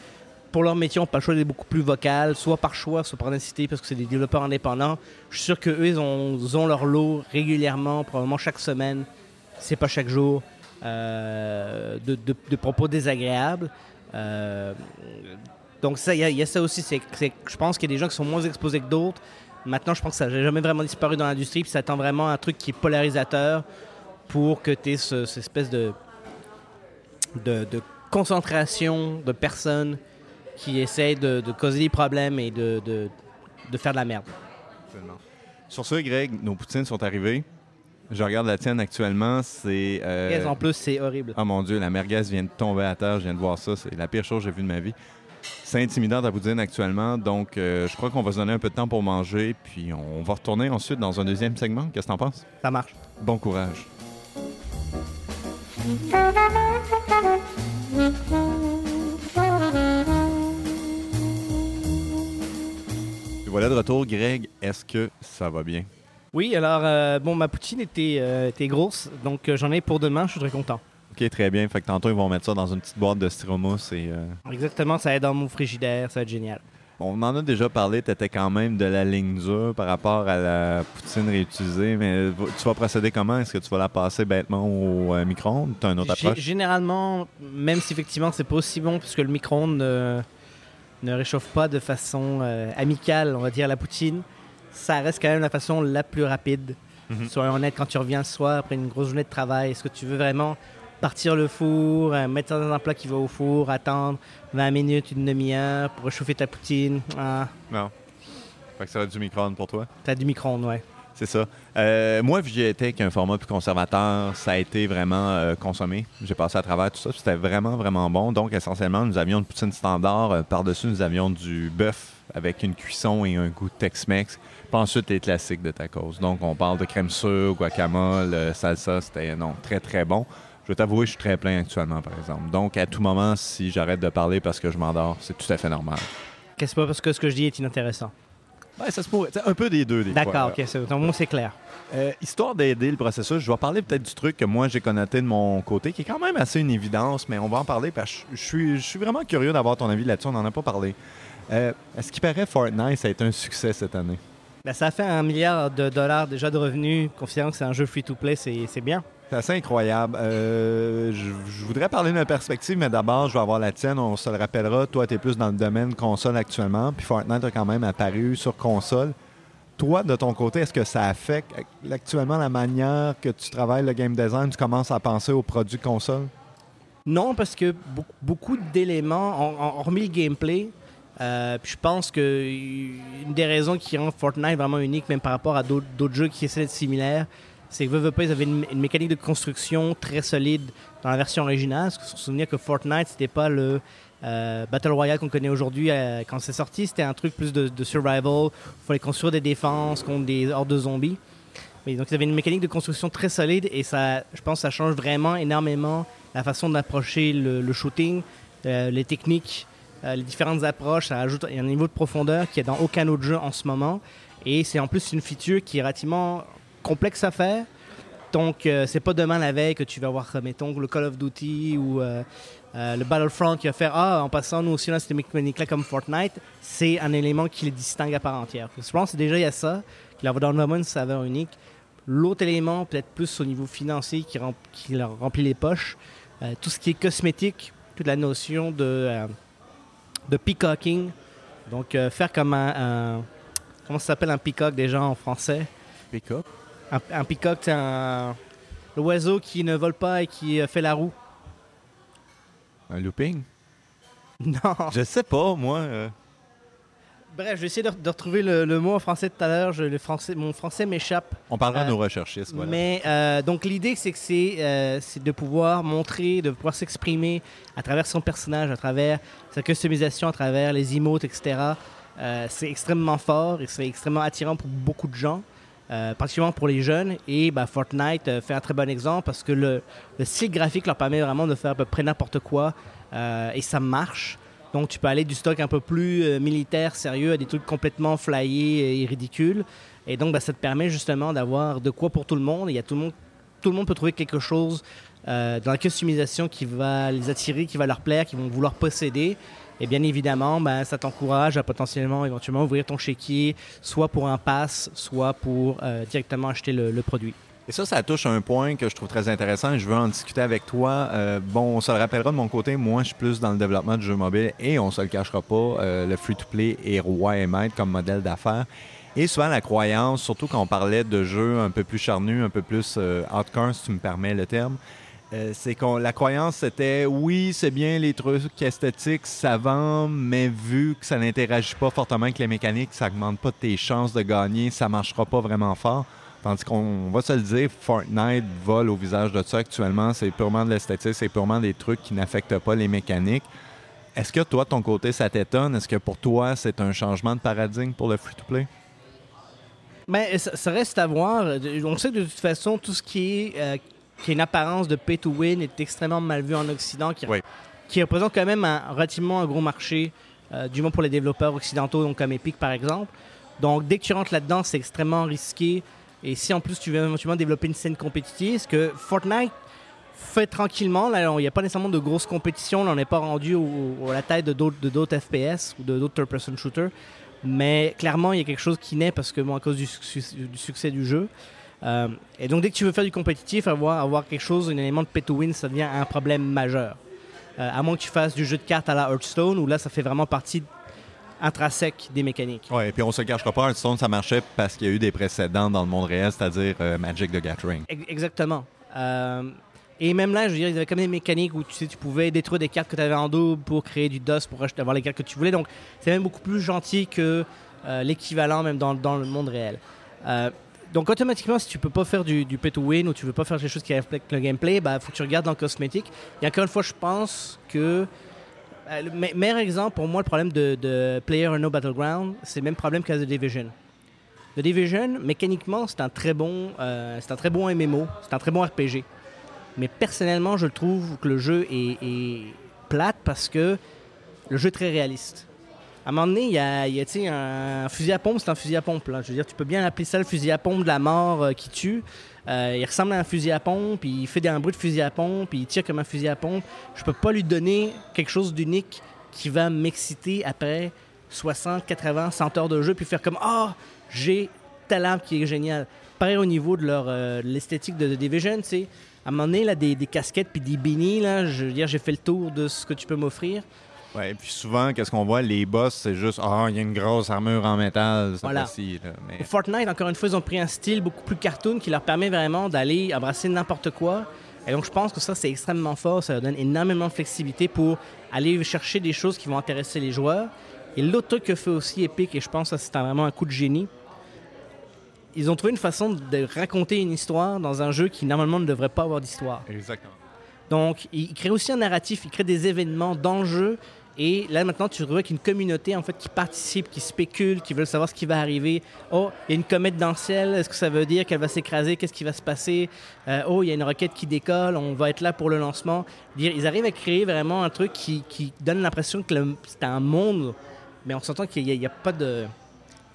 pour leur métier, n'ont pas le choix d'être beaucoup plus vocales, soit par choix, soit par nécessité, parce que c'est des développeurs indépendants, je suis sûr qu'eux, ils ont, ils ont leur lot régulièrement, probablement chaque semaine, c'est pas chaque jour, euh, de, propos désagréables. Euh, donc ça, il y, a- ça aussi. C'est, je pense qu'il y a des gens qui sont moins exposés que d'autres. Maintenant, je pense que ça n'a jamais vraiment disparu dans l'industrie. Puis ça attend vraiment un truc qui est polarisateur pour que tu aies ce- cette espèce de, de concentration de personnes qui essayent de, de causer des problèmes et de, de, de faire de la merde. Absolument. Sur ce, Greg, nos poutines sont arrivées. Je regarde la tienne actuellement, c'est... euh, en plus, c'est horrible. Oh mon Dieu, la merguez vient de tomber à terre, je viens de voir ça, c'est la pire chose que j'ai vue de ma vie. C'est intimidant ta poutine actuellement, donc euh, je crois qu'on va se donner un peu de temps pour manger, puis on va retourner ensuite dans un deuxième segment. Qu'est-ce que t'en penses? Ça marche. Bon courage. Voilà de retour, Greg. Est-ce que ça va bien? Oui, alors, euh, bon, ma poutine était, euh, était grosse, donc euh, j'en ai pour demain, je suis très content. Ok, très bien. Fait que tantôt, ils vont mettre ça dans une petite boîte de styromousse et... Exactement, ça être dans mon frigidaire, ça va être génial. On en a déjà parlé, tu étais quand même de la ligne dure par rapport à la poutine réutilisée, mais tu vas procéder comment? Est-ce que tu vas la passer bêtement au euh, micro-ondes? Tu as une autre approche? Généralement, même si effectivement c'est pas aussi bon, puisque le micro-ondes ne réchauffe pas de façon euh, amicale, on va dire, la poutine, ça reste quand même la façon la plus rapide. Mhm. Soyons honnêtes, quand tu reviens le soir après une grosse journée de travail, est-ce que tu veux vraiment partir le four, euh, mettre ça dans un plat qui va au four, attendre 20 minutes, une demi-heure pour réchauffer ta poutine? Ah, Non. Fait que ça va être du micro-ondes pour toi? t'as du micro-ondes, ouais. C'est ça. Euh, moi, j'ai été avec un format plus conservateur, ça a été vraiment euh, consommé. J'ai passé à travers tout ça. C'était vraiment, vraiment bon. Donc, essentiellement, nous avions une poutine standard. Euh, Par-dessus, nous avions du bœuf avec une cuisson et un goût Tex-Mex. Puis ensuite, les classiques de tacos. Donc, on parle de crème sûre, guacamole, euh, salsa. C'était, non, très, très bon. Je vais t'avouer, je suis très plein actuellement, par exemple. Donc, à tout moment, si j'arrête de parler parce que je m'endors, c'est tout à fait normal. Qu'est-ce pas parce que ce que je dis est inintéressant. Ouais, ça se pourrait. C'est un peu des deux, des fois. D'accord, ok, c'est, donc, moi c'est clair. Euh, histoire d'aider le processus, je vais parler peut-être du truc que moi j'ai connoté de mon côté, qui est quand même assez une évidence, mais on va en parler parce que je- suis, je suis vraiment curieux d'avoir ton avis là-dessus. On n'en a pas parlé. Euh, à ce qui paraît, Fortnite, ça a été un succès cette année? Ben, ça fait un milliard de dollars déjà de revenus, considérant que c'est un jeu free-to-play, c'est bien. C'est incroyable. Euh, je, voudrais parler d'une perspective, mais d'abord, je vais avoir la tienne. On se le rappellera. Toi, tu es plus dans le domaine console actuellement, puis Fortnite a quand même apparu sur console. Toi, de ton côté, est-ce que ça affecte actuellement la manière que tu travailles le game design? Tu commences à penser aux produits console? Non, parce que beaucoup, d'éléments, hormis le gameplay, euh, je pense que une des raisons qui rend Fortnite vraiment unique, même par rapport à d'autres jeux qui essaient d'être similaires, c'est que Veux, ils avaient une, mécanique de construction très solide dans la version originale. Parce que se souvenir que Fortnite, c'était pas le euh, Battle Royale qu'on connaît aujourd'hui euh, quand c'est sorti. C'était un truc plus de, survival. Il fallait construire des défenses contre des hordes de zombies. Mais donc, ils avaient une mécanique de construction très solide et ça, je pense ça change vraiment énormément la façon d'approcher le, shooting, euh, les techniques, les différentes approches. Ça ajoute un niveau de profondeur qui est dans aucun autre jeu en ce moment. Et c'est en plus une feature qui est relativement complexe à faire. Donc, euh, c'est pas demain la veille que tu vas voir, mettons, le Call of Duty ou euh, euh, le Battlefront qui va faire Ah, en passant, nous aussi, là, cette mécanique-là comme Fortnite. C'est un élément qui les distingue à part entière. Je pense déjà, il y a ça, qui leur donne vraiment une saveur unique. L'autre élément, peut-être plus au niveau financier, qui, qui leur remplit les poches, tout ce qui est cosmétique, toute la notion de, de peacocking. Donc, faire comme un, Comment ça s'appelle un peacock déjà en français? Peacock un, peacock, c'est un l'oiseau qui ne vole pas et qui euh, fait la roue. Un looping? Non. Je sais pas, moi. Euh. Bref, je vais essayer de, retrouver le, mot en français tout à l'heure. Le français, mon français m'échappe. On parlera de nos euh, recherchistes. Voilà. Mais donc l'idée, c'est que c'est de pouvoir montrer, de pouvoir s'exprimer à travers son personnage, à travers sa customisation, à travers les emotes, etc. c'est extrêmement fort et c'est extrêmement attirant pour beaucoup de gens. Euh, particulièrement pour les jeunes. Et bah, Fortnite euh, fait un très bon exemple parce que le, le, style graphique leur permet vraiment de faire à peu près n'importe quoi euh, et ça marche. Donc tu peux aller du stock un peu plus militaire, sérieux, à des trucs complètement flyés et ridicules. Et donc bah, ça te permet justement d'avoir de quoi pour tout le monde. Il y a tout le monde, tout le monde peut trouver quelque chose dans la customisation qui va les attirer, qui va leur plaire, qui vont vouloir posséder. Et bien évidemment, ben, ça t'encourage à potentiellement, éventuellement, ouvrir ton chéquier, soit pour un pass, soit pour euh, directement acheter le, produit. Et ça, ça touche un point que je trouve très intéressant et je veux en discuter avec toi. Euh, bon, on se le rappellera de mon côté, moi, je suis plus dans le développement de jeux mobiles et on se le cachera pas, euh, le free-to-play est roi et maître comme modèle d'affaires. Et souvent, la croyance, surtout quand on parlait de jeux un peu plus charnus, un peu plus hardcore, si tu me permets le terme, euh, c'est que la croyance c'était oui, c'est bien les trucs esthétiques, vend, mais vu que ça n'interagit pas fortement avec les mécaniques, ça augmente pas tes chances de gagner, ça marchera pas vraiment fort. Tandis qu'on va se le dire, Fortnite vole au visage de ça actuellement, c'est purement de l'esthétique, c'est purement des trucs qui n'affectent pas les mécaniques. Est-ce que toi, de ton côté, ça t'étonne? Est-ce que pour toi, c'est un changement de paradigme pour le free-to-play? Mais ben, ça, reste à voir. On sait que de toute façon, tout ce qui est euh, qui a une apparence de pay to win, est extrêmement mal vu en Occident, qui, qui représente quand même un, relativement un gros marché, euh, du moins pour les développeurs occidentaux, donc comme Epic par exemple. Donc dès que tu rentres là-dedans, c'est extrêmement risqué. Et si en plus tu veux éventuellement développer une scène compétitive, ce que Fortnite fait tranquillement, là, il n'y a pas nécessairement de grosses compétitions, là, on n'est pas rendu à la taille de d'autres FPS ou de d'autres third-person shooters. Mais clairement, il y a quelque chose qui naît parce que, bon, à cause du, du succès du jeu, euh, et donc, dès que tu veux faire du compétitif, avoir, avoir quelque chose, un élément de pay to win, ça devient un problème majeur. Euh, à moins que tu fasses du jeu de cartes à la Hearthstone, où là, ça fait vraiment partie intrinsèque des mécaniques. Oui, et puis on se cachera pas, Hearthstone, ça marchait parce qu'il y a eu des précédents dans le monde réel, c'est-à-dire euh, Magic the Gathering. Exactement. Et même là, je veux dire, il y avait comme des mécaniques où tu sais, tu pouvais détruire des cartes que tu avais en double pour créer du dust, pour avoir les cartes que tu voulais. Donc, c'est même beaucoup plus gentil que l'équivalent même dans, le monde réel donc automatiquement, si tu peux pas faire du, pay to win ou tu veux pas faire quelque chose qui reflète le gameplay, bah faut que tu regardes dans le cosmétique. Et encore une fois, je pense que euh, le meilleur exemple pour moi, le problème de, Player No Battleground, c'est le même problème qu'à The Division. The Division, mécaniquement, c'est un bon, euh, c'est un très bon MMO, c'est un très bon RPG. Mais personnellement, je trouve que le jeu est, est plate parce que le jeu est très réaliste à un moment donné, il y a, un fusil à pompe, c'est un fusil à pompe. Je veux dire, tu peux bien appeler ça le fusil à pompe de la mort euh, qui tue. Euh, il ressemble à un fusil à pompe, il fait un bruit de fusil à pompe, il tire comme un fusil à pompe. Je peux pas lui donner quelque chose d'unique qui va m'exciter après 60, 80, 100 heures de jeu, puis faire comme Ah, j'ai telle arme qui est géniale. Pareil au niveau de leur euh, de The Division, tu sais. À un moment donné, là, des, des casquettes puis des beanies, là, je veux dire, j'ai fait le tour de ce que tu peux m'offrir. Ouais, puis souvent, qu'est-ce qu'on voit? Les boss, c'est juste, ah, il y a une grosse armure en métal, Voilà. fois-ci, là. Mais- Fortnite, encore une fois, ils ont pris un style beaucoup plus cartoon qui leur permet vraiment d'aller embrasser n'importe quoi. Et donc, je pense que ça, c'est extrêmement fort. Ça leur donne énormément de flexibilité pour aller chercher des choses qui vont intéresser les joueurs. Et l'autre truc que fait aussi Epic, et je pense que c'est vraiment un coup de génie, ils ont trouvé une façon de raconter une histoire dans un jeu qui, normalement, ne devrait pas avoir d'histoire. Exactement. Donc, il crée aussi un narratif, il crée des événements dans le jeu. Et là, maintenant, tu te retrouves avec une communauté en fait, qui participe, qui spécule, qui veut savoir ce qui va arriver. Oh, il y a une comète dans le ciel, est-ce que ça veut dire qu'elle va s'écraser? Qu'est-ce qui va se passer? Euh, Oh, il y a une roquette qui décolle, on va être là pour le lancement. Ils arrivent à créer vraiment un truc qui, qui donne l'impression que c'est un monde, mais on s'entend qu'il n'y a, pas de.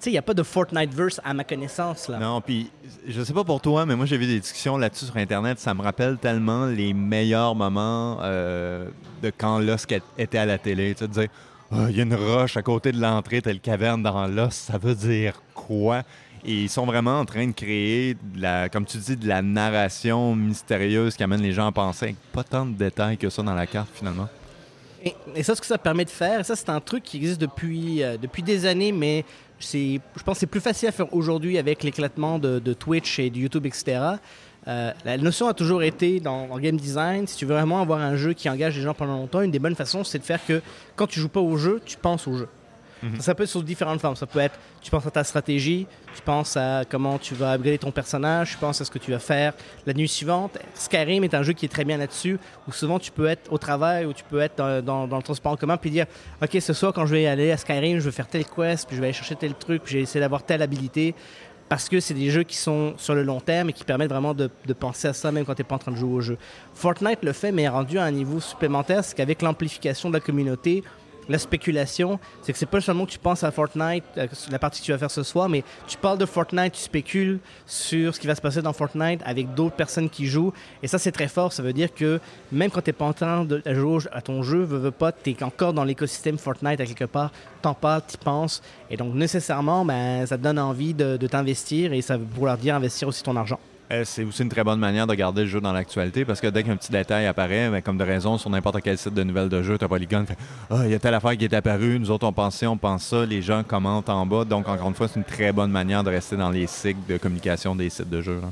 Sais, il n'y a pas de Fortnite-verse à ma connaissance. Là. Non, puis je sais pas pour toi, mais moi j'ai vu des discussions là-dessus sur Internet. Ça me rappelle tellement les meilleurs moments euh, de quand Lost était à la télé. Tu sais, de dire, Ah, il y a une roche à côté de l'entrée, telle caverne dans Lost, ça veut dire quoi? Et ils sont vraiment en train de créer, de la, comme tu dis, de la narration mystérieuse qui amène les gens à penser pas tant de détails que ça dans la carte finalement. Et, et ça, ce que ça permet de faire, ça, c'est un truc qui existe depuis, euh, depuis des années, mais je pense que c'est plus facile à faire aujourd'hui avec l'éclatement de, Twitch et de YouTube, etc. Euh, la notion a toujours été dans, en game design, si tu veux vraiment avoir un jeu qui engage les gens pendant longtemps, une des bonnes façons, c'est de faire que quand tu joues pas au jeu, tu penses au jeu. Mhm. Ça, peut être sous différentes formes. Ça peut être, tu penses à ta stratégie, tu penses à comment tu vas upgrader ton personnage, tu penses à ce que tu vas faire la nuit suivante. Skyrim est un jeu qui est très bien là-dessus, où souvent tu peux être au travail, ou tu peux être dans, le transport en commun, puis dire, OK, ce soir, quand je vais aller à Skyrim, je vais faire telle quest, puis je vais aller chercher tel truc, puis je vais essayer d'avoir telle habilité. Parce que c'est des jeux qui sont sur le long terme et qui permettent vraiment de, de penser à ça même quand tu n'es pas en train de jouer au jeu. Fortnite le fait, mais est rendu à un niveau supplémentaire, c'est qu'avec l'amplification de la communauté, la spéculation, c'est que c'est pas seulement que tu penses à Fortnite, euh, la partie que tu vas faire ce soir, mais tu parles de Fortnite, tu spécules sur ce qui va se passer dans Fortnite avec d'autres personnes qui jouent. Et ça, c'est très fort. Ça veut dire que même quand tu n'es pas en train de jouer à ton jeu, veux, veux pas, tu es encore dans l'écosystème Fortnite à quelque part. T'en parles, t'y penses. Et donc, nécessairement, ben, ça te donne envie de, de t'investir et ça veut vouloir dire investir aussi ton argent. Euh, c'est aussi une très bonne manière de garder le jeu dans l'actualité parce que dès qu'un petit détail apparaît, ben, comme de raison, sur n'importe quel site de nouvelles de jeu, t'as Polygon fait Ah, il y a telle affaire qui est apparue, nous autres on pensait, on pense ça, les gens commentent en bas. Donc, encore une fois, c'est une très bonne manière de rester dans les cycles de communication des sites de jeux. là.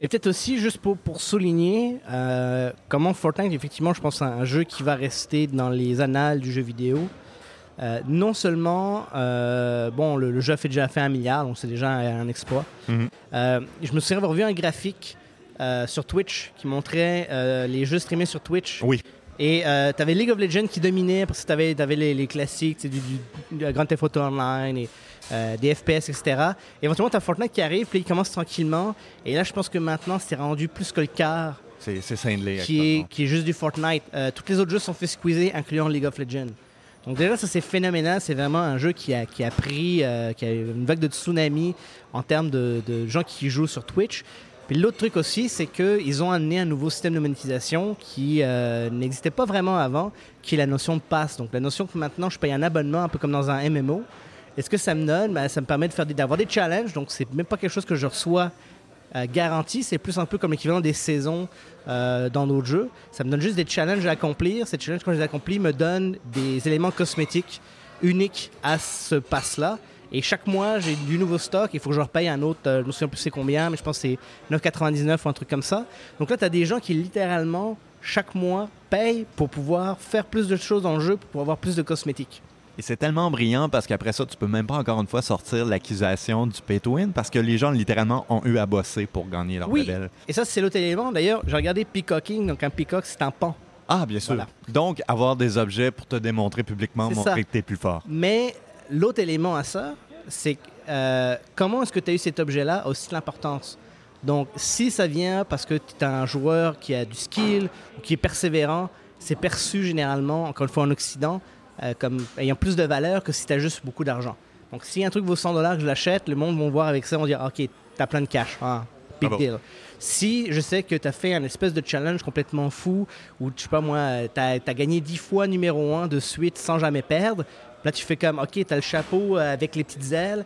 Et peut-être aussi, juste pour, pour souligner euh, comment Fortnite, effectivement, je pense, c'est un jeu qui va rester dans les annales du jeu vidéo. Euh, non seulement, euh, bon, le, le jeu a fait déjà fait un milliard, donc c'est déjà un, un exploit. Mhm. Euh, je me souviens avoir vu un graphique euh, sur Twitch qui montrait euh, les jeux streamés sur Twitch. Oui. Et tu avais League of Legends qui dominait, parce que tu avais, les, les classiques, du, du, Grand Theft Auto Online, et, euh, des FPS, etc. Et éventuellement, tu as Fortnite qui arrive, puis il commence tranquillement. Et là, je pense que maintenant, c'est rendu plus que le quart C'est cinglé. qui est, qui est juste du Fortnite. Euh, tous les autres jeux sont fait squeezer, incluant League of Legends. Donc déjà, ça c'est phénoménal. C'est vraiment un jeu qui a, qui a pris, euh, qui a eu une vague de tsunami en termes de, de gens qui jouent sur Twitch. Puis l'autre truc aussi, c'est qu'ils ont amené un nouveau système de monétisation qui euh, n'existait pas vraiment avant, qui est la notion de pass. Donc la notion que maintenant je paye un abonnement un peu comme dans un MMO. Et ce que ça me donne, ben, ça me permet de faire des- d'avoir des challenges. Donc c'est même pas quelque chose que je reçois euh, garanti, c'est plus un peu comme l'équivalent des saisons euh, dans d'autres jeux. Ça me donne juste des challenges à accomplir. Ces challenges, quand je les accomplis, me donnent des éléments cosmétiques uniques à ce pass-là. Et chaque mois, j'ai du nouveau stock. Il faut que je repaye un autre. euh, je me souviens plus c'est combien, mais je pense que c'est 9,99 ou un truc comme ça. Donc là, tu as des gens qui littéralement, chaque mois, payent pour pouvoir faire plus de choses dans le jeu, pour avoir plus de cosmétiques. Et c'est tellement brillant parce qu'après ça, tu peux même pas encore une fois sortir l'accusation du pay to win parce que les gens littéralement ont eu à bosser pour gagner leur Oui. Et ça, c'est l'autre élément. D'ailleurs, j'ai regardé Peacocking. Donc un peacock, c'est un pan. Ah, bien sûr. Voilà. Donc, avoir des objets pour te démontrer publiquement, montrer ça. que t'es plus fort. Mais l'autre élément à ça, c'est euh, comment est-ce que tu as eu cet objet-là a aussi de l'importance? Donc, si ça vient parce que tu es un joueur qui a du skill ou qui est persévérant, c'est perçu généralement, encore une fois en Occident, euh, comme ayant plus de valeur que si tu as juste beaucoup d'argent. Donc, si un truc vaut 100 dollars que je l'achète, le monde va voir avec ça, on dire OK, tu as plein de cash. Ah, big Ah bon. deal. Si je sais que tu as fait un espèce de challenge complètement fou, où, je sais pas moi, tu as, gagné 10 fois numéro 1 de suite sans jamais perdre, Là, tu fais comme, OK, tu as le chapeau euh, avec les petites ailes.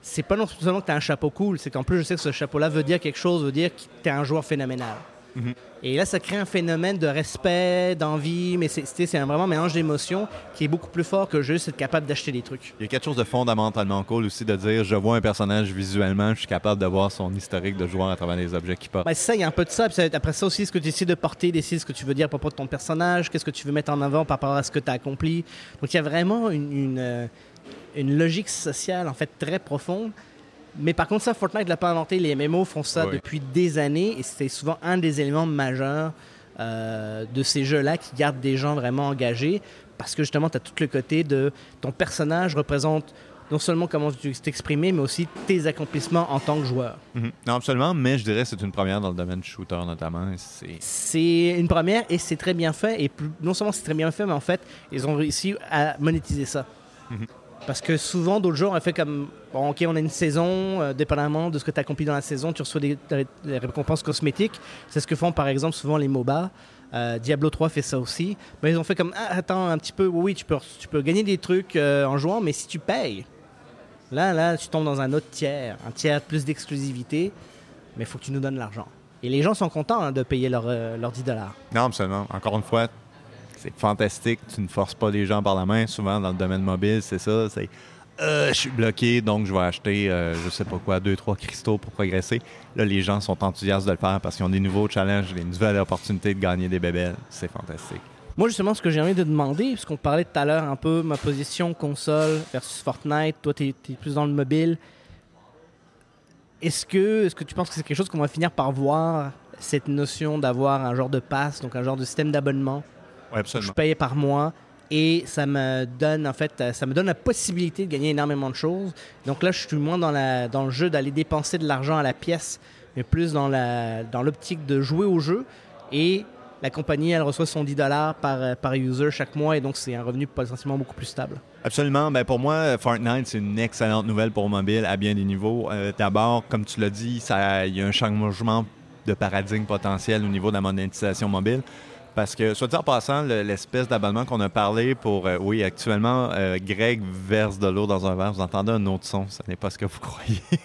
C'est pas non seulement que tu as un chapeau cool, c'est qu'en plus, je sais que ce chapeau-là veut dire quelque chose, veut dire que tu es un joueur phénoménal. Mhm. Et là, ça crée un phénomène de respect, d'envie, mais c'est un vraiment mélange d'émotions qui est beaucoup plus fort que juste être capable d'acheter des trucs. Il y a quelque chose de fondamentalement cool aussi de dire je vois un personnage visuellement, je suis capable de voir son historique de joueur à travers les objets qu'il porte. Ben, c'est ça, il y a un peu de ça. Puis après ça aussi, ce que tu essaies de porter, décider ce que tu veux dire à propos de ton personnage, qu'est-ce que tu veux mettre en avant par rapport à ce que tu as accompli. Donc il y a vraiment une, une, euh, une logique sociale en fait très profonde. Mais par contre, ça, Fortnite ne l'a pas inventé. Les MMO font ça depuis des années et c'est souvent un des éléments majeurs euh, de ces jeux-là qui gardent des gens vraiment engagés parce que justement, tu as tout le côté de ton personnage représente non seulement comment tu t'exprimer, mais aussi tes accomplissements en tant que joueur. Mhm. Non, absolument, mais je dirais que c'est une première dans le domaine shooter notamment. C'est une première et c'est très bien fait. Et plus- non seulement c'est très bien fait, mais en fait, ils ont réussi à monétiser ça. Mhm. Parce que souvent, d'autres jeux ont fait comme OK, on a une saison, euh, dépendamment de ce que tu as accompli dans la saison, tu reçois des, récompenses cosmétiques. C'est ce que font par exemple souvent les MOBA. Euh, Diablo 3 fait ça aussi. Mais ils ont fait comme ah, attends un petit peu, oui, tu peux, tu peux gagner des trucs euh, en jouant, mais si tu payes, là, là, tu tombes dans un autre tiers, un tiers plus d'exclusivité, mais il faut que tu nous donnes l'argent. Et les gens sont contents hein, de payer leurs leurs 10 dollars. Non, absolument. Encore une fois, c'est fantastique. Tu ne forces pas les gens par la main. Souvent, dans le domaine mobile, c'est ça. C'est Euh, je suis bloqué, donc je vais acheter, euh, je sais pas quoi, deux, trois cristaux pour progresser. Là, les gens sont enthousiastes de le faire parce qu'ils ont des nouveaux challenges, des nouvelles opportunités de gagner des bébelles. C'est fantastique. Moi, justement, ce que j'ai envie de demander, puisqu'on parlait tout à l'heure un peu ma position console versus Fortnite, toi, tu es, plus dans le mobile. Est-ce que, est que tu penses que c'est quelque chose qu'on va finir par voir, cette notion d'avoir un genre de pass, donc un genre de système d'abonnement? Absolument. je paye par mois et ça me donne en fait ça me donne la possibilité de gagner énormément de choses. Donc là, je suis moins dans la dans le jeu d'aller dépenser de l'argent à la pièce, mais plus dans la dans l'optique de jouer au jeu et la compagnie, elle reçoit son 10 dollars par, par user chaque mois et donc c'est un revenu potentiellement beaucoup plus stable. Absolument. Ben pour moi, Fortnite, c'est une excellente nouvelle pour mobile à bien des niveaux. Euh, D'abord, comme tu l'as dit, il y a un changement de paradigme potentiel au niveau de la monétisation mobile. Parce que, soit dit en passant, le- l'espèce d'abonnement qu'on a parlé pour, euh, oui, actuellement, euh, Greg verse de l'eau dans un verre. Vous entendez un autre son, ce n'est pas ce que vous croyez.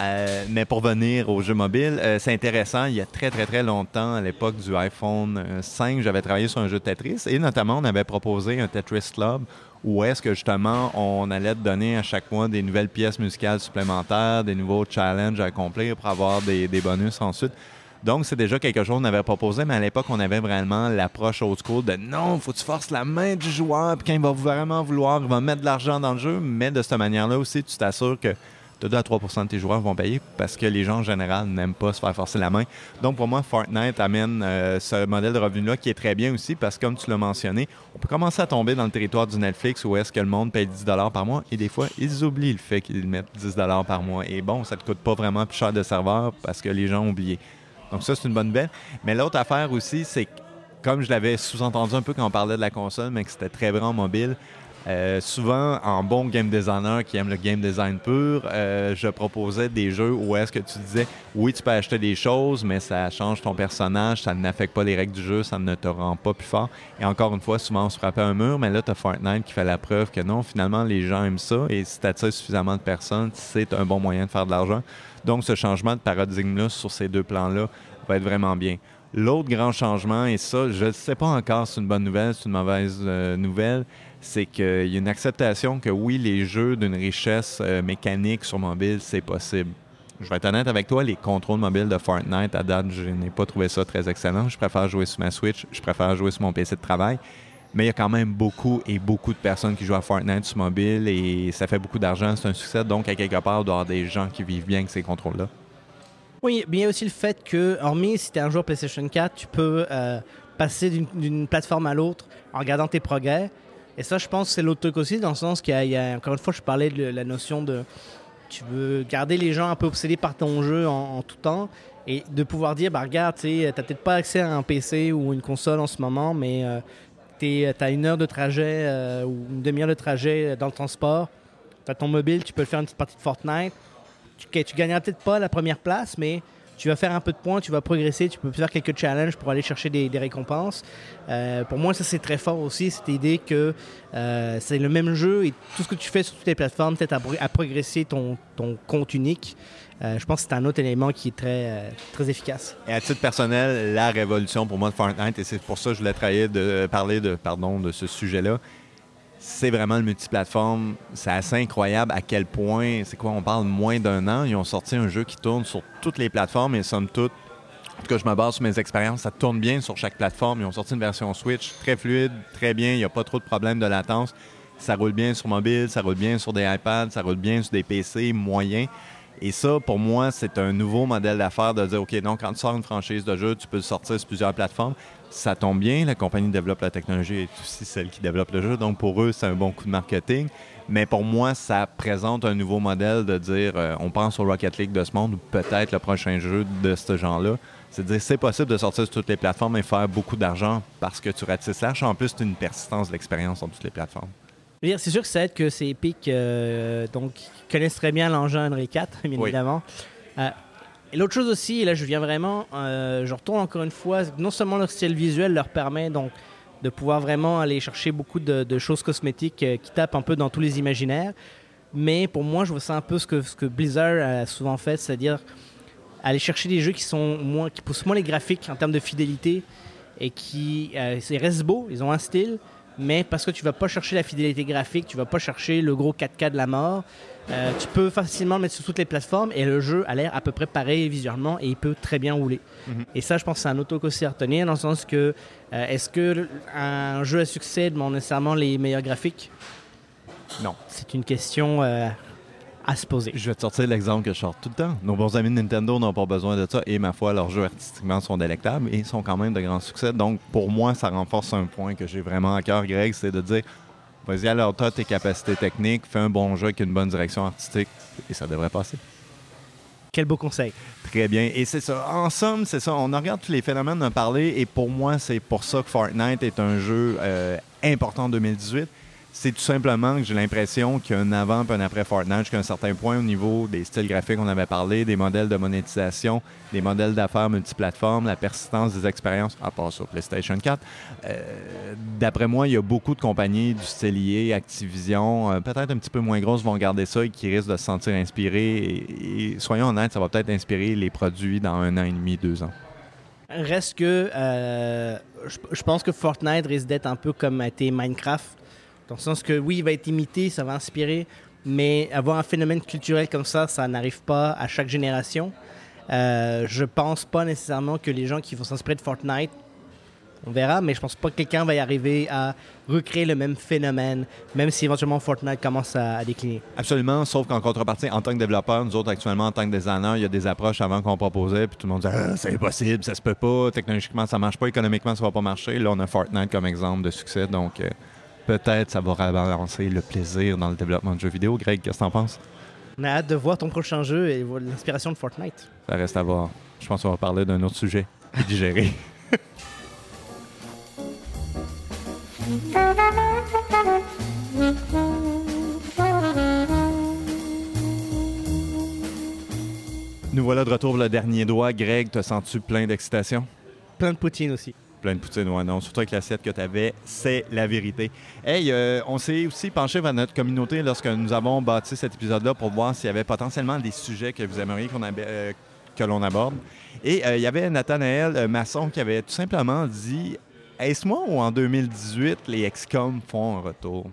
Euh, mais pour venir aux jeux mobiles, c'est intéressant. Il y a très, très, très longtemps, à l'époque du iPhone euh, 5, j'avais travaillé sur un jeu Tetris et notamment, on avait proposé un Tetris Club où est-ce que justement, on allait te donner à chaque mois des nouvelles pièces musicales supplémentaires, des nouveaux challenges à accomplir pour avoir des bonus ensuite. Donc, c'est déjà quelque chose qu'on avait proposé, mais à l'époque, on avait vraiment l'approche old school de non, faut que tu forces la main du joueur, puis quand il va vraiment vouloir, il va mettre de l'argent dans le jeu, mais de cette manière-là aussi, tu t'assures que 2 à 3% de tes joueurs vont payer parce que les gens en général n'aiment pas se faire forcer la main. Donc pour moi, Fortnite amène euh, ce modèle de revenu-là qui est très bien aussi parce que comme tu l'as mentionné, on peut commencer à tomber dans le territoire du Netflix où est-ce que le monde paye 10 par mois et des fois, ils oublient le fait qu'ils mettent 10 par mois. Et bon, ça ne te coûte pas vraiment plus cher de serveur parce que les gens ont oublié. Donc ça, c'est une bonne nouvelle. Mais l'autre affaire aussi, c'est comme je l'avais sous-entendu un peu quand on parlait de la console, mais que c'était très vrai en mobile, euh, souvent, en bon game designer qui aime le game design pur, euh, je proposais des jeux où est-ce que tu disais, oui, tu peux acheter des choses, mais ça change ton personnage, ça n'affecte pas les règles du jeu, ça ne te rend pas plus fort. Et encore une fois, souvent, on se frappait un mur, mais là, tu as Fortnite qui fait la preuve que non, finalement, les gens aiment ça, et si tu attires suffisamment de personnes, c'est un bon moyen de faire de l'argent. Donc, ce changement de paradigme-là sur ces deux plans-là va être vraiment bien. L'autre grand changement, et ça, je ne sais pas encore si c'est une bonne nouvelle, c'est une mauvaise euh, nouvelle, c'est qu'il y a une acceptation que oui, les jeux d'une richesse euh, mécanique sur mobile, c'est possible. Je vais être honnête avec toi, les contrôles mobiles de Fortnite, à date, je n'ai pas trouvé ça très excellent. Je préfère jouer sur ma Switch, je préfère jouer sur mon PC de travail. Mais il y a quand même beaucoup et beaucoup de personnes qui jouent à Fortnite sur mobile et ça fait beaucoup d'argent, c'est un succès. Donc, à quelque part, il doit y avoir des gens qui vivent bien avec ces contrôles-là. Oui, bien aussi le fait que, hormis si tu es un joueur PlayStation 4, tu peux euh, passer d'une- plateforme à l'autre en regardant tes progrès. Et ça, je pense que c'est l'autre truc aussi, dans le sens qu'il y, a- il y a, encore une fois, je parlais de la notion de. Tu veux garder les gens un peu obsédés par ton jeu en, tout temps et de pouvoir dire, bah regarde, tu n'as peut-être pas accès à un PC ou une console en ce moment, mais tu as une heure de trajet euh, ou une demi-heure de trajet dans le transport. Tu as ton mobile, tu peux faire une petite partie de Fortnite. Tu, tu gagneras peut-être pas la première place, mais tu vas faire un peu de points, tu vas progresser, tu peux faire quelques challenges pour aller chercher des, récompenses. Euh, pour moi, ça c'est très fort aussi, cette idée que euh, c'est le même jeu et tout ce que tu fais sur toutes les plateformes, peut-être à, progresser ton compte unique. Euh, je pense que c'est un autre élément qui est très, euh, très efficace. Et à titre personnel, la révolution pour moi de Fortnite, et c'est pour ça que je voulais travailler de, parler de, pardon, de ce sujet-là, c'est vraiment le multiplateforme. C'est assez incroyable à quel point, c'est quoi, on parle moins d'un an, ils ont sorti un jeu qui tourne sur toutes les plateformes et somme toute, en tout cas, je me base sur mes expériences, ça tourne bien sur chaque plateforme. Ils ont sorti une version Switch très fluide, très bien, il n'y a pas trop de problèmes de latence. Ça roule bien sur mobile, ça roule bien sur des iPads, ça roule bien sur des PC moyens. Et ça, pour moi, c'est un nouveau modèle d'affaires de dire, OK, donc quand tu sors une franchise de jeu, tu peux le sortir sur plusieurs plateformes. Ça tombe bien, la compagnie développe la technologie et aussi celle qui développe le jeu. Donc pour eux, c'est un bon coup de marketing. Mais pour moi, ça présente un nouveau modèle de dire, euh, on pense au Rocket League de ce monde ou peut-être le prochain jeu de ce genre-là. C'est de dire, c'est possible de sortir sur toutes les plateformes et faire beaucoup d'argent parce que tu ratisses large. En plus, c'est une persistance de l'expérience sur toutes les plateformes. C'est sûr que ça aide que c'est Epic, euh, donc, connaissent très bien l'engin Henry 4, bien évidemment. Euh, et l'autre chose aussi, et là je viens vraiment, euh, je retourne encore une fois, non seulement leur style visuel leur permet donc de pouvoir vraiment aller chercher beaucoup de, choses cosmétiques qui tapent un peu dans tous les imaginaires, mais pour moi je vois ça un peu ce que, ce que Blizzard a souvent fait, c'est-à-dire aller chercher des jeux qui sont moins, qui poussent moins les graphiques en termes de fidélité et qui restent beaux, ils ont un style, mais parce que tu vas pas chercher la fidélité graphique, tu vas pas chercher le gros 4K de la mort, euh, tu peux facilement le mettre sur toutes les plateformes et le jeu a l'air à peu près pareil visuellement et il peut très bien rouler. Mhm. Et ça, je pense que c'est un auto aussi à retenir dans le sens que euh, est-ce que un jeu à succès demande nécessairement les meilleurs graphiques? Non. C'est une question euh, à se poser. Je vais te sortir l'exemple que je sors tout le temps. Nos bons amis de Nintendo n'ont pas besoin de ça et ma foi, leurs jeux artistiquement sont délectables et sont quand même de grands succès. Donc pour moi, ça renforce un point que j'ai vraiment à cœur, Greg, c'est de dire vas-y alors toi tes capacités techniques, fais un bon jeu avec une bonne direction artistique et ça devrait passer. Quel beau conseil. Très bien. Et c'est ça. En somme, c'est ça. On regarde tous les phénomènes d'en parler et pour moi, c'est pour ça que Fortnite est un jeu euh, important en 2018 c'est tout simplement que j'ai l'impression qu'il y a un avant et un après Fortnite jusqu'à un certain point au niveau des styles graphiques qu'on avait parlé, des modèles de monétisation, des modèles d'affaires multiplateformes, la persistance des expériences, à part sur PlayStation 4. Euh, d'après moi, il y a beaucoup de compagnies du style lié, Activision, euh, peut-être un petit peu moins grosses, vont garder ça et qui risquent de se sentir inspirés. Et, soyons honnêtes, ça va peut-être inspirer les produits dans un an et demi, deux ans. Reste que euh, je, pense que Fortnite risque d'être un peu comme a été Minecraft dans le sens que oui, il va être imité, ça va inspirer, mais avoir un phénomène culturel comme ça, ça n'arrive pas à chaque génération. Euh, je pense pas nécessairement que les gens qui vont s'inspirer de Fortnite, on verra, mais je pense pas que quelqu'un va y arriver à recréer le même phénomène, même si éventuellement Fortnite commence à, décliner. Absolument, sauf qu'en contrepartie, en tant que développeur, nous autres actuellement, en tant que designers, il y a des approches avant qu'on proposait, puis tout le monde dit ah, c'est impossible, ça se peut pas, technologiquement ça marche pas, économiquement ça va pas marcher. Là, on a Fortnite comme exemple de succès, donc. Euh, peut-être ça va rebalancer le plaisir dans le développement de jeux vidéo. Greg, qu'est-ce que t'en penses? On a hâte de voir ton prochain jeu et l'inspiration de Fortnite. Ça reste à voir. Je pense qu'on va parler d'un autre sujet et digérer. Nous voilà de retour pour le dernier doigt. Greg, te sens-tu plein d'excitation? Plein de poutine aussi plein de poutine, ouais, non. Surtout avec l'assiette que tu avais, c'est la vérité. Hey, euh, on s'est aussi penché vers notre communauté lorsque nous avons bâti cet épisode-là pour voir s'il y avait potentiellement des sujets que vous aimeriez qu'on euh, que l'on aborde. Et euh, il y avait Nathanaël Masson qui avait tout simplement dit Est-ce moi ou en 2018, les XCOM font un retour?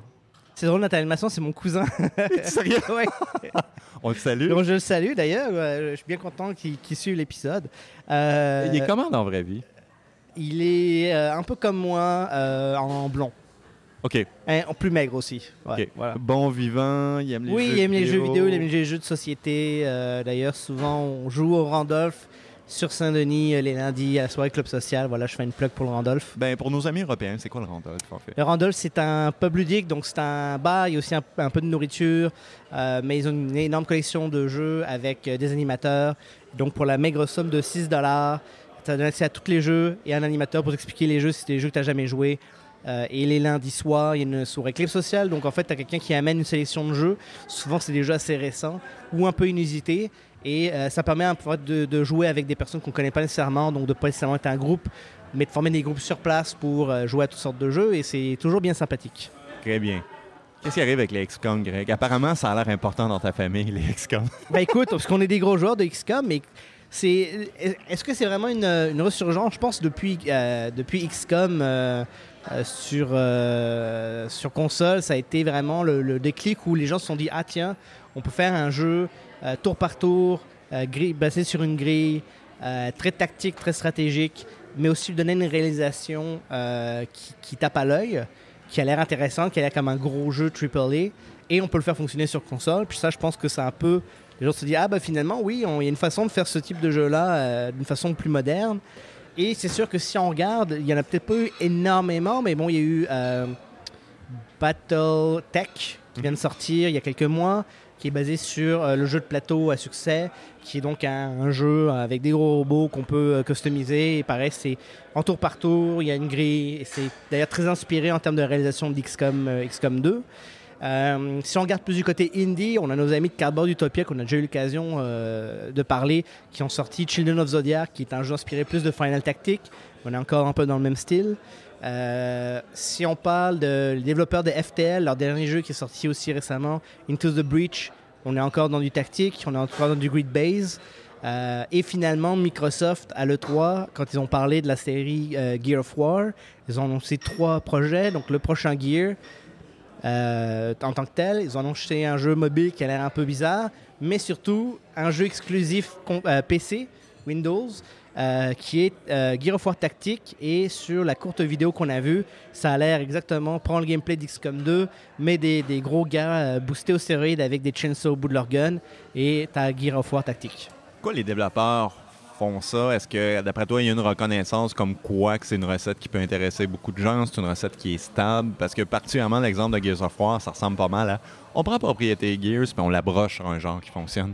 C'est drôle, Nathanaël Masson, c'est mon cousin. Sérieux? ouais. On le salue. je le salue d'ailleurs. Je suis bien content qu'il suive l'épisode. Il est comment dans la vraie vie? Il est euh, un peu comme moi, euh, en blond. OK. En plus maigre aussi. Bon vivant, il aime les oui, jeux vidéo. Oui, il aime les jeux vidéo, il aime les jeux de société. Euh, d'ailleurs, souvent, on joue au Randolph sur Saint-Denis les lundis à la soirée Club Social. Voilà, je fais une plug pour le Randolph. Ben, pour nos amis européens, c'est quoi le Randolph en fait? Le Randolph, c'est un pub ludique, donc c'est un bar, il y a aussi un, peu de nourriture, mais ils ont une énorme collection de jeux avec des animateurs. Donc pour la maigre somme de 6 dollars, ça donne accès à tous les jeux et un animateur pour t'expliquer les jeux si c'est des jeux que tu n'as jamais joué. Euh, et les lundis soirs, il y a une soirée clip sociale. Donc en fait, tu as quelqu'un qui amène une sélection de jeux. Souvent, c'est des jeux assez récents ou un peu inusités. Et euh, ça permet un peu de, de jouer avec des personnes qu'on ne connaît pas nécessairement, donc de pas nécessairement être un groupe, mais de former des groupes sur place pour euh, jouer à toutes sortes de jeux. Et c'est toujours bien sympathique. Très bien. Qu'est-ce qui arrive avec les XCOM, Greg? Apparemment, ça a l'air important dans ta famille, les XCOM. Bah écoute, parce qu'on est des gros joueurs de XCOM, mais est-ce que c'est vraiment une, resurgence Je pense depuis, euh, depuis XCOM euh, euh, sur, console, ça a été vraiment le, déclic où les gens se sont dit Ah tiens, on peut faire un jeu tour par tour, basé sur une grille, très tactique, très stratégique, mais aussi donner une réalisation qui, qui tape à l'œil, qui a l'air intéressante, qui a l'air comme un gros jeu AAA, et on peut le faire fonctionner sur console. Puis ça, je pense que c'est un peu. Les gens se disent, ah bah finalement, oui, il y a une façon de faire ce type de jeu-là euh, d'une façon plus moderne. Et c'est sûr que si on regarde, il y en a peut-être pas eu énormément, mais bon, il y a eu euh, Battle Tech qui vient de sortir il y a quelques mois, qui est basé sur euh, le jeu de plateau à succès, qui est donc un, un jeu avec des gros robots qu'on peut customiser. Et pareil, c'est en tour par tour, il y a une grille. et C'est d'ailleurs très inspiré en termes de réalisation d'XCOM XCOM 2. Euh, si on regarde plus du côté indie, on a nos amis de Cardboard Utopia qu'on a déjà eu l'occasion euh, de parler, qui ont sorti Children of Zodiac, qui est un jeu inspiré plus de Final Tactic. On est encore un peu dans le même style. Euh, si on parle de les développeurs de FTL, leur dernier jeu qui est sorti aussi récemment, Into the Breach, on est encore dans du tactique, on est encore dans du grid base. Et finalement, Microsoft, à l'E3, quand ils ont parlé de la série Gear of War, ils ont annoncé trois projets. Donc le prochain Gear, euh, en tant que tel, ils ont annoncé un jeu mobile qui a l'air un peu bizarre, mais surtout un jeu exclusif euh, PC, Windows, euh, qui est euh, Gear of War Tactique. Et sur la courte vidéo qu'on a vue, ça a l'air exactement prendre le gameplay d'XCOM 2, mais des, des gros gars boostés au stéroïde avec des chainsaws au bout de leur gun, et t'as Gear of War Tactique. Pourquoi les développeurs ça? Est-ce que, d'après toi, il y a une reconnaissance comme quoi que c'est une recette qui peut intéresser beaucoup de gens? C'est une recette qui est stable? Parce que, particulièrement, l'exemple de Gears of War, ça ressemble pas mal à... On prend propriété Gears, puis on la broche sur un genre qui fonctionne.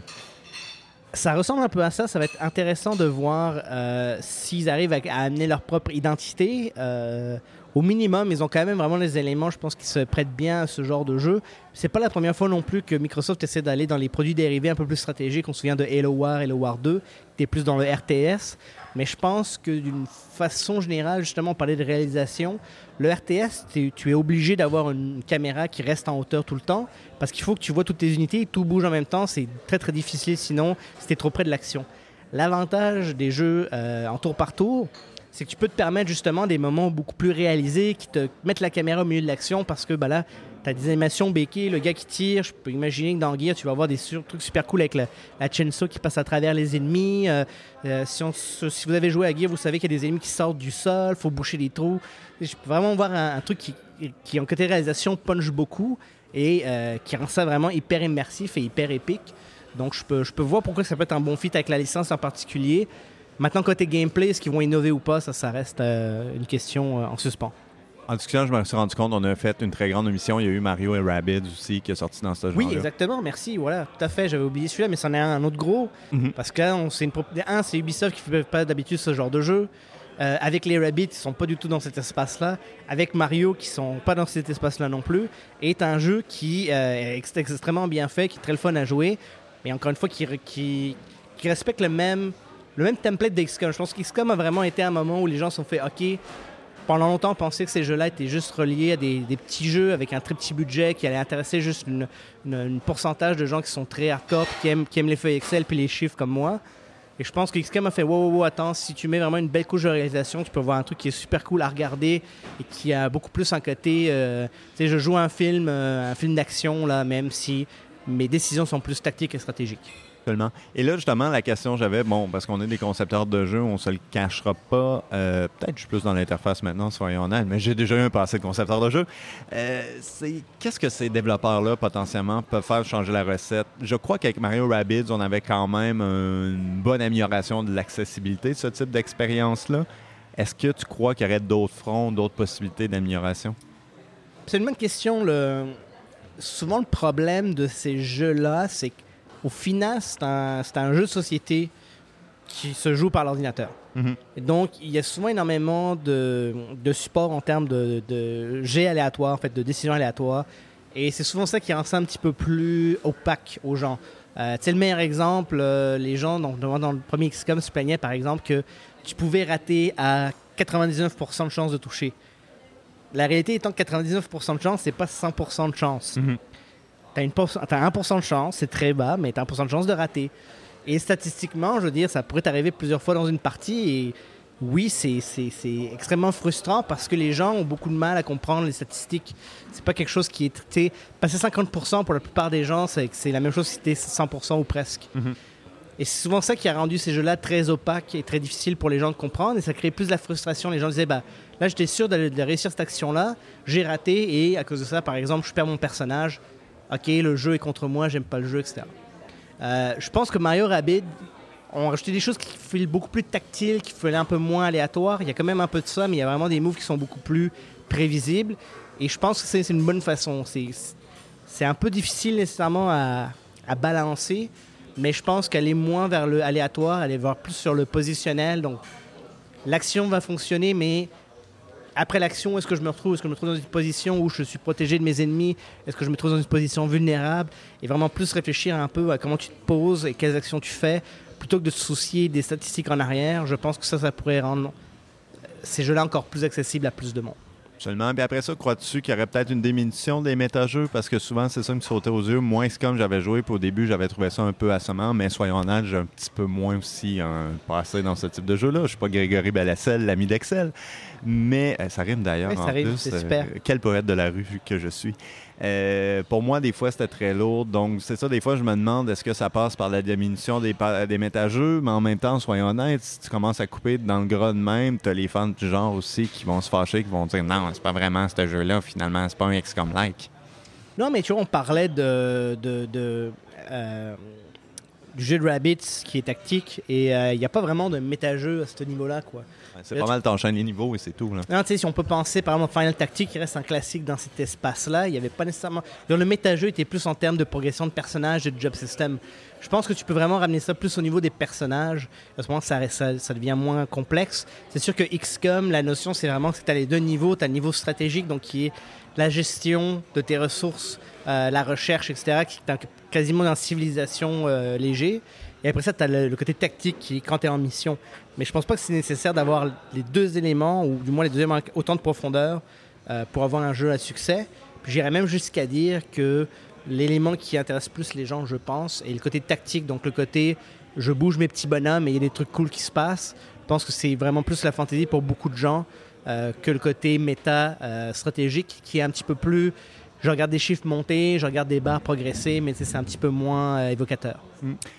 Ça ressemble un peu à ça. Ça va être intéressant de voir euh, s'ils arrivent à, à amener leur propre identité. Euh, au minimum, ils ont quand même vraiment les éléments, je pense, qui se prêtent bien à ce genre de jeu. C'est pas la première fois non plus que Microsoft essaie d'aller dans les produits dérivés un peu plus stratégiques. On se souvient de Halo War, Halo War 2, qui était plus dans le RTS. Mais je pense que d'une façon générale, justement, on parlait de réalisation. Le RTS, tu, tu es obligé d'avoir une caméra qui reste en hauteur tout le temps parce qu'il faut que tu vois toutes tes unités tout bouge en même temps. C'est très très difficile sinon si tu es trop près de l'action. L'avantage des jeux euh, en tour par tour, c'est que tu peux te permettre justement des moments beaucoup plus réalisés qui te mettent la caméra au milieu de l'action parce que bah là, tu as des animations béquées, le gars qui tire. Je peux imaginer que dans Gear, tu vas avoir des trucs super cool avec la, la chainsaw qui passe à travers les ennemis. Euh, euh, si, on si vous avez joué à Gear, vous savez qu'il y a des ennemis qui sortent du sol, faut boucher les trous. Je peux vraiment voir un, truc qui, qui, en côté réalisation, punch beaucoup et euh, qui rend ça vraiment hyper immersif et hyper épique. Donc je peux, je peux voir pourquoi ça peut être un bon fit avec la licence en particulier. Maintenant, côté gameplay, est-ce qu'ils vont innover ou pas, ça, ça reste une question en suspens. En discutant, je me suis rendu compte on a fait une très grande émission. Il y a eu Mario et Rabbids aussi qui est sorti dans ce genre-là. Oui, exactement, merci. Voilà, tout à fait. J'avais oublié celui-là, mais c'en est un, autre gros. Mhm. Parce que là, on- c'est une un, c'est Ubisoft qui ne fait pas d'habitude ce genre de jeu. Euh, avec les Rabbids, ils sont pas du tout dans cet espace-là. Avec Mario, qui sont pas dans cet espace-là non plus. Est un jeu qui euh, est ex- extrêmement bien fait, qui est très le fun à jouer. Mais encore une fois, qui, re- qui, qui respecte le même, le même template d'XCOM. Je pense qu'XCOM a vraiment été un moment où les gens se sont fait OK. Pendant longtemps, on pensait que ces jeux-là étaient juste reliés à des, petits jeux avec un très petit budget qui allait intéresser juste une, pourcentage de gens qui sont très hardcore, qui aiment, les feuilles Excel puis les chiffres comme moi. Et je pense que XCOM a fait wow, wow, wow, attends, si tu mets vraiment une belle couche de réalisation, tu peux voir un truc qui est super cool à regarder et qui a beaucoup plus un côté. euh, je joue un film, euh, un film d'action, là, même si mes décisions sont plus tactiques et stratégiques. Et là, justement, la question que j'avais, bon, parce qu'on est des concepteurs de jeux, on se le cachera pas. euh, Peut-être que je suis plus dans l'interface maintenant, soyons honnêtes, mais j'ai déjà eu un passé de concepteur de jeux. Euh, Qu'est-ce que ces développeurs-là, potentiellement, peuvent faire changer la recette? Je crois qu'avec Mario Rabbids, on avait quand même une bonne amélioration de l'accessibilité de ce type d'expérience-là. Est-ce que tu crois qu'il y aurait d'autres fronts, d'autres possibilités d'amélioration? C'est une bonne question. Le... Souvent, le problème de ces jeux-là, c'est qu'au final, c'est un, c'est un jeu de société qui se joue par l'ordinateur. Mhm. Donc, il y a souvent énormément de, de support en termes de, de jets aléatoires, en fait, de décisions aléatoires. Et c'est souvent ça qui rend ça un petit peu plus opaque aux gens. Euh, tu sais, le meilleur exemple, euh, les gens donc, dans, dans le premier XCOM se plaignaient par exemple que tu pouvais rater à 99% de chance de toucher. La réalité étant que 99% de chance, c'est pas 100% de chance. Mhm. Tu as, 1% de chance, c'est très bas, mais tu as 1% de chance de rater. Et statistiquement, je veux dire, ça pourrait t'arriver plusieurs fois dans une partie. Et oui, c'est extrêmement frustrant parce que les gens ont beaucoup de mal à comprendre les statistiques. C'est pas quelque chose qui est traité. Passer 50% pour la plupart des gens, c'est c'est la même chose si c'était 100% ou presque. Mhm. Et c'est souvent ça qui a rendu ces jeux-là très opaques et très difficiles pour les gens de comprendre. Et ça crée plus de la frustration. Les gens disaient, bah, là, j'étais sûr de, de réussir cette action-là. J'ai raté. Et à cause de ça, par exemple, je perds mon personnage. OK, le jeu est contre moi, j'aime pas le jeu, etc. Euh, je pense que Mario Rabbids ont rajouté des choses qui font beaucoup plus tactile, qui font un peu moins aléatoire. Il y a quand même un peu de ça, mais il y a vraiment des moves qui sont beaucoup plus prévisibles. Et je pense que c'est une bonne façon. C'est un peu difficile nécessairement à, à balancer, mais je pense qu'aller moins vers le aléatoire, aller voir plus sur le positionnel. Donc, l'action va fonctionner, mais après l'action, est-ce que je me retrouve, est-ce que je me trouve dans une position où je suis protégé de mes ennemis, est-ce que je me trouve dans une position vulnérable, et vraiment plus réfléchir un peu à comment tu te poses et quelles actions tu fais, plutôt que de te soucier des statistiques en arrière. Je pense que ça, ça pourrait rendre ces jeux-là encore plus accessibles à plus de monde. Seulement. Puis après ça, crois-tu qu'il y aurait peut-être une diminution des méta-jeux? Parce que souvent, c'est ça qui me sautait aux yeux. Moi, c'est comme j'avais joué, puis au début, j'avais trouvé ça un peu assommant, mais soyons honnêtes, j'ai un petit peu moins aussi hein, passé dans ce type de jeu-là. Je suis pas Grégory Balassel, l'ami d'Excel. Mais euh, ça rime d'ailleurs. Oui, en rime, plus. c'est super. quel poète de la rue que je suis. Euh, pour moi, des fois, c'était très lourd. Donc, c'est ça, des fois, je me demande est-ce que ça passe par la diminution des, des méta-jeux, mais en même temps, soyons honnêtes, si tu commences à couper dans le gras de même, tu as les fans du genre aussi qui vont se fâcher, qui vont dire non, c'est pas vraiment ce jeu-là, finalement, c'est pas un XCOM-like. Non, mais tu vois, on parlait de, euh, du jeu de Rabbits qui est tactique et euh, il n'y a pas vraiment de méta-jeu à ce niveau-là, quoi. C'est pas mal t'enchaînes les niveaux et c'est tout. Là. Non, tu sais, si on peut penser par exemple à Final Tactic qui reste un classique dans cet espace-là, il n'y avait pas nécessairement. Donc, le méta-jeu était plus en termes de progression de personnages et de job system. Je pense que tu peux vraiment ramener ça plus au niveau des personnages. À ce moment, ça, ça, ça devient moins complexe. C'est sûr que XCOM, la notion, c'est vraiment que tu as les deux niveaux. Tu as le niveau stratégique, donc qui est la gestion de tes ressources, euh, la recherche, etc., qui est en- quasiment dans civilisation euh, léger. Et après ça, tu as le, côté tactique qui est quand tu es en mission. Mais je pense pas que c'est nécessaire d'avoir les deux éléments, ou du moins les deux éléments avec autant de profondeur euh, pour avoir un jeu à succès. J'irais même jusqu'à dire que l'élément qui intéresse plus les gens, je pense, est le côté tactique, donc le côté je bouge mes petits bonhommes et il y a des trucs cool qui se passent. Je pense que c'est vraiment plus la fantaisie pour beaucoup de gens euh, que le côté méta euh, stratégique qui est un petit peu plus. Je regarde des chiffres monter, je regarde des barres progresser, mais c'est un petit peu moins euh, évocateur.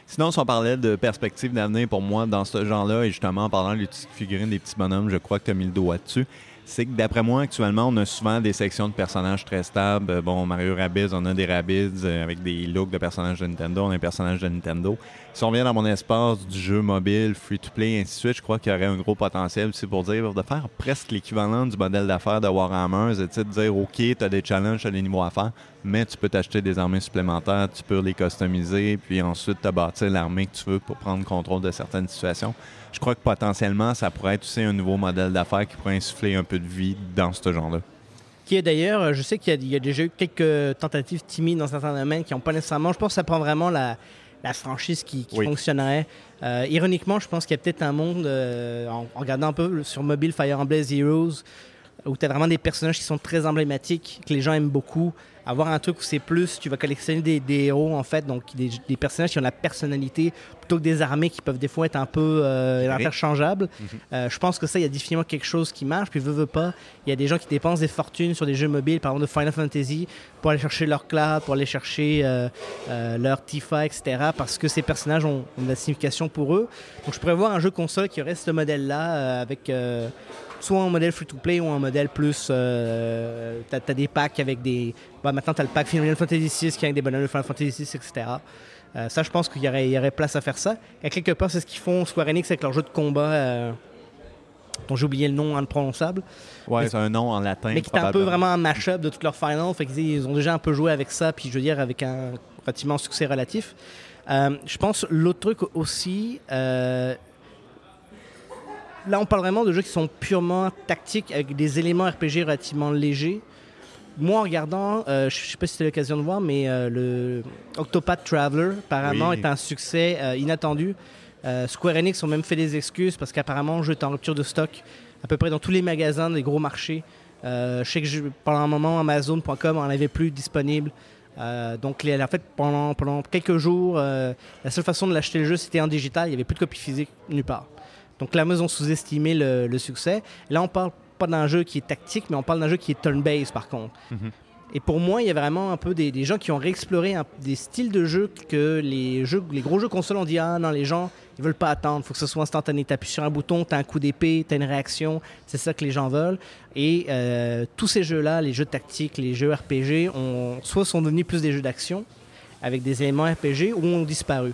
Sinon, si on parlait de perspective d'avenir pour moi dans ce genre-là, et justement en parlant des petites figurines, des petits bonhommes, je crois que tu as mis le doigt dessus. C'est que d'après moi, actuellement, on a souvent des sections de personnages très stables. Euh, Bon, Mario Rabbids, on a des Rabbids euh, avec des looks de personnages de Nintendo, on a un personnage de Nintendo. Si on vient dans mon espace du jeu mobile, free-to-play, et ainsi de suite, je crois qu'il y aurait un gros potentiel aussi pour dire de faire presque l'équivalent du modèle d'affaires de Warhammer, c'est de dire OK, tu as des challenges, tu as des niveaux à faire, mais tu peux t'acheter des armées supplémentaires, tu peux les customiser, puis ensuite te bâtir l'armée que tu veux pour prendre contrôle de certaines situations. Je crois que potentiellement, ça pourrait être aussi un nouveau modèle d'affaires qui pourrait insuffler un peu de vie dans ce genre-là. Qui est d'ailleurs, euh, je sais qu'il y, a- il y a déjà eu quelques tentatives timides dans certains domaines qui n'ont pas nécessairement. Je pense que ça prend vraiment la, la franchise qui, qui Oui. fonctionnerait. Euh, ironiquement, je pense qu'il y a peut-être un monde, euh, en, en regardant un peu sur mobile Fire Emblem Heroes, où tu as vraiment des personnages qui sont très emblématiques, que les gens aiment beaucoup. Avoir un truc où c'est plus, tu vas collectionner des, des héros, en fait, donc des, des personnages qui ont la personnalité, plutôt que des armées qui peuvent des fois être un peu euh, interchangeables. Euh, je pense que ça, il y a définitivement quelque chose qui marche. Puis, veut, veut pas, il y a des gens qui dépensent des fortunes sur des jeux mobiles, par exemple de Final Fantasy, pour aller chercher leur cloud, pour aller chercher euh, leur Tifa, etc. Parce que ces personnages ont, ont de la signification pour eux. Donc, je pourrais voir un jeu console qui aurait ce modèle-là, avec soit un modèle free-to-play ou un modèle plus. Euh, t'as, t'as des packs avec des. bah, maintenant, t'as le pack Final Fantasy VI qui a des bonhommes de Final Fantasy VI, etc. Euh, ça, je pense qu'il y aurait, il y aurait place à faire ça. Et quelque part, c'est ce qu'ils font Square Enix avec leur jeu de combat, euh, dont j'ai oublié le nom imprononçable, Ouais, c'est un nom en latin. mais qui est un peu vraiment un mash-up de toutes leurs finals. Fait qu'ils ils ont déjà un peu joué avec ça, puis je veux dire, avec un relativement succès relatif. Euh, je pense l'autre truc aussi. euh, là, on parle vraiment de jeux qui sont purement tactiques avec des éléments RPG relativement légers. moi, en regardant, euh, je sais pas si c'était l'occasion de voir, mais euh, le Octopath Traveler, apparemment, Oui. est un succès euh, inattendu. Square Enix ont même fait des excuses parce qu'apparemment, le jeu est en rupture de stock à peu près dans tous les magasins des gros marchés. Je sais que je- pendant un moment, Amazon.com en avait plus disponible. Euh, donc, les- en fait, pendant, pendant quelques jours, euh, la seule façon de l'acheter le jeu, c'était en digital. Il n'y avait plus de copie physique nulle part. Donc, là, ils ont sous-estimé le, le succès. Là, on parle pas d'un jeu qui est tactique, mais on parle d'un jeu qui est turn-based, par contre. Mhm. Et pour moi, il y a vraiment un peu des, des gens qui ont réexploré un- des styles de jeu que les, jeux, les gros jeux consoles ont dit Ah non, les gens, ils veulent pas attendre, il faut que ce soit instantané. Tu appuies sur un bouton, tu as un coup d'épée, tu as une réaction, c'est ça que les gens veulent. Et euh, tous ces jeux-là, les jeux tactiques, les jeux RPG, ont, soit sont devenus plus des jeux d'action avec des éléments RPG ou ont disparu.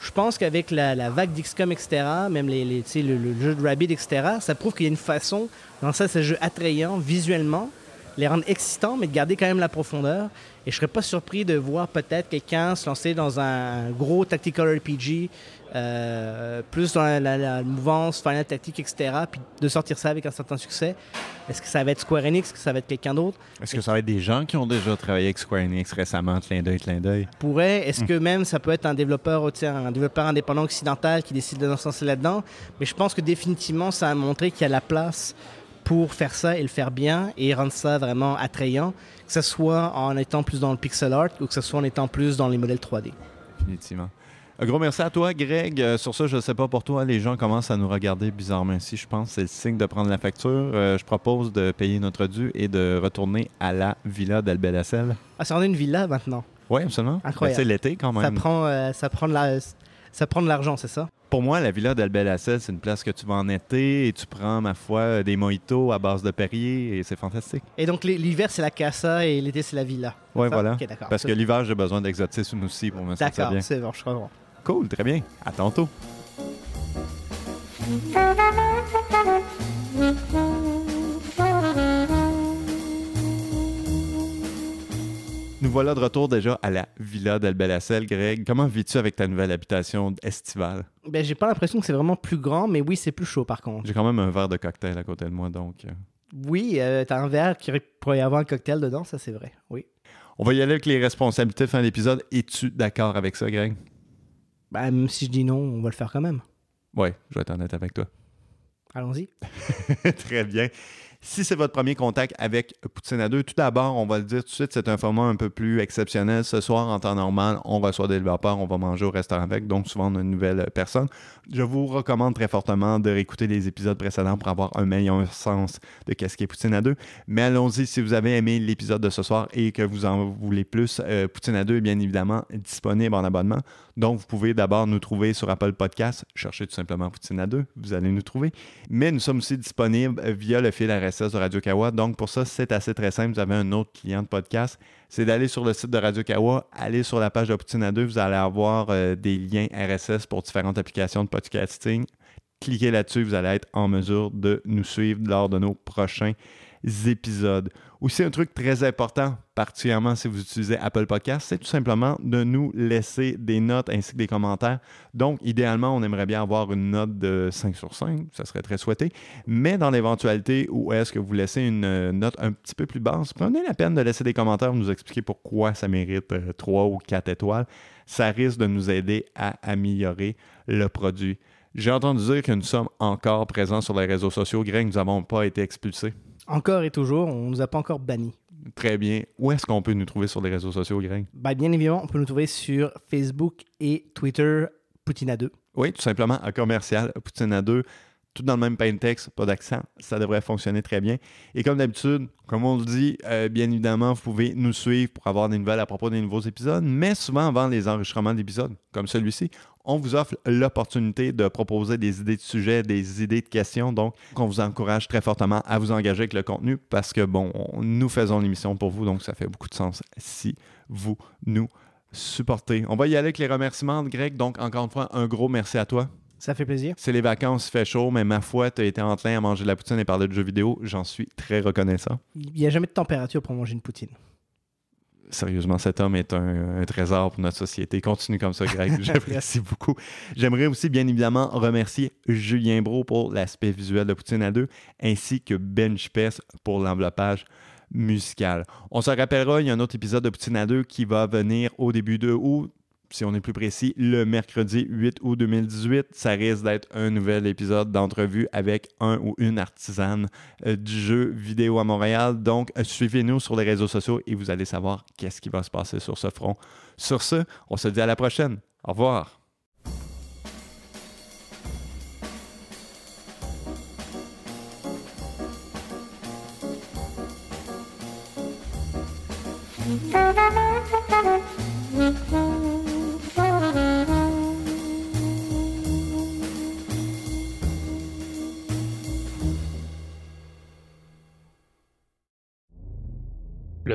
Je pense qu'avec la, vague d'XCOM, etc., même les, le, le jeu de Rabbit, etc., ça prouve qu'il y a une façon, dans ça, ces jeux attrayants visuellement, les rendre excitants, mais de garder quand même la profondeur. Et je serais pas surpris de voir peut-être quelqu'un se lancer dans un gros tactical RPG, euh, plus dans la, la- la mouvance Final Tactique, etc., puis de sortir ça avec un certain succès. Est-ce que ça va être Square Enix, est-ce que ça va être quelqu'un d'autre? Est-ce que ça va être des gens qui ont déjà travaillé avec Square Enix récemment, clin d'œil, clin d'œil? pourrait. Est-ce que même ça peut être un développeur, un développeur indépendant occidental qui décide de se lancer là-dedans? Mais je pense que définitivement, ça a montré qu'il y a la place pour faire ça et le faire bien et rendre ça vraiment attrayant, que ce soit en étant plus dans le pixel art ou que ce soit en étant plus dans les modèles 3D. Définitivement. Un gros merci à toi, Greg. Euh, sur ça, je ne sais pas pour toi, les gens commencent à nous regarder bizarrement ici. Je pense que c'est le signe de prendre la facture. Euh, je propose de payer notre dû et de retourner à la villa d'Albelacel. Ah, c'est rendu une villa maintenant. Oui, absolument. Incroyable. Ben, c'est l'été quand Ça même. prend, euh, ça prend de la, ça prend de l'argent, c'est ça? Pour moi, la villa d'Albelacel, c'est une place que tu vas en été et tu prends, ma foi, des mojitos à base de Perrier et c'est fantastique. Et donc l'hi- l'hiver c'est la casa et l'été c'est la villa. Oui, voilà. D'accord. Parce que l'hiver, j'ai besoin d'exotisme aussi pour me sentir D'accord, bien. c'est bon, je comprends. Cool, très bien. À tantôt. Nous voilà de retour déjà à la villa d'Albelacel. Greg, comment vis-tu avec ta nouvelle habitation estivale? Ben, j'ai pas l'impression que c'est vraiment plus grand, mais oui, c'est plus chaud par contre. J'ai quand même un verre de cocktail à côté de moi, donc... euh, Oui, euh, t'as un verre qui pourrait y avoir un cocktail dedans, ça c'est vrai. Oui. On va y aller avec les responsabilités fin d'épisode. Es-tu d'accord avec ça, Greg? Ben, même si je dis non, on va le faire quand même. Oui, je vais être honnête avec toi. Allons-y. Très bien. Si c'est votre premier contact avec Poutine à deux, tout d'abord, on va le dire tout de suite, c'est un format un peu plus exceptionnel. Ce soir, en temps normal, on reçoit des développeurs, on va manger au restaurant avec, donc souvent on a une nouvelle personne. Je vous recommande très fortement de réécouter les épisodes précédents pour avoir un meilleur sens de qu'est-ce qu'est Poutine à deux. Mais allons-y, si vous avez aimé l'épisode de ce soir et que vous en voulez plus, euh, Poutine à deux est bien évidemment disponible en abonnement. Donc, vous pouvez d'abord nous trouver sur Apple Podcast. Cherchez tout simplement Poutine à deux, vous allez nous trouver. Mais nous sommes aussi disponibles via le fil RSS de Radio Kawa. Donc, pour ça, c'est assez très simple. Vous avez un autre client de podcast. C'est d'aller sur le site de Radio Kawa, aller sur la page de Poutine à deux. Vous allez avoir euh, des liens RSS pour différentes applications de podcasting. Cliquez là-dessus, vous allez être en mesure de nous suivre lors de nos prochains épisodes. Aussi, un truc très important, particulièrement si vous utilisez Apple Podcast, c'est tout simplement de nous laisser des notes ainsi que des commentaires. Donc, idéalement, on aimerait bien avoir une note de 5 sur 5, ça serait très souhaité. Mais dans l'éventualité où est-ce que vous laissez une euh, note un petit peu plus basse, prenez la peine de laisser des commentaires, nous expliquer pourquoi ça mérite 3 ou 4 étoiles. Ça risque de nous aider à améliorer le produit. J'ai entendu dire que nous sommes encore présents sur les réseaux sociaux. Greg, nous n'avons pas été expulsés. Encore et toujours, on nous a pas encore bannis. Très bien. Où est-ce qu'on peut nous trouver sur les réseaux sociaux, Greg? Ben, bien évidemment, on peut nous trouver sur Facebook et Twitter, Poutine à 2. Oui, tout simplement, un commercial, Poutine à deux, tout dans le même pain texte, pas d'accent. Ça devrait fonctionner très bien. Et comme d'habitude, comme on le dit, euh, bien évidemment, vous pouvez nous suivre pour avoir des nouvelles à propos des nouveaux épisodes, mais souvent avant les enregistrements d'épisodes, comme celui-ci, on vous offre l'opportunité de proposer des idées de sujets, des idées de questions. Donc, on vous encourage très fortement à vous engager avec le contenu parce que, bon, on- nous faisons l'émission pour vous, donc ça fait beaucoup de sens si vous nous supportez. On va y aller avec les remerciements, Greg. Donc, encore une fois, un gros merci à toi. Ça fait plaisir. C'est les vacances, il fait chaud, mais ma foi, tu as été enclin à manger de la poutine et parler de jeux vidéo. J'en suis très reconnaissant. Il n'y a jamais de température pour manger une poutine. Sérieusement, cet homme est un, un trésor pour notre société. Continue comme ça, Greg. J'apprécie beaucoup. J'aimerais aussi, bien évidemment, remercier Julien Bro pour l'aspect visuel de Poutine à deux, ainsi que Ben Chipes pour l'enveloppage musicale. On se rappellera, il y a un autre épisode de Poutine à 2 qui va venir au début de août si on est plus précis, le mercredi 8 août 2018. Ça risque d'être un nouvel épisode d'entrevue avec un ou une artisane euh, du jeu vidéo à Montréal. Donc, euh, suivez-nous sur les réseaux sociaux et vous allez savoir qu'est-ce qui va se passer sur ce front. Sur ce, on se dit à la prochaine. Au revoir.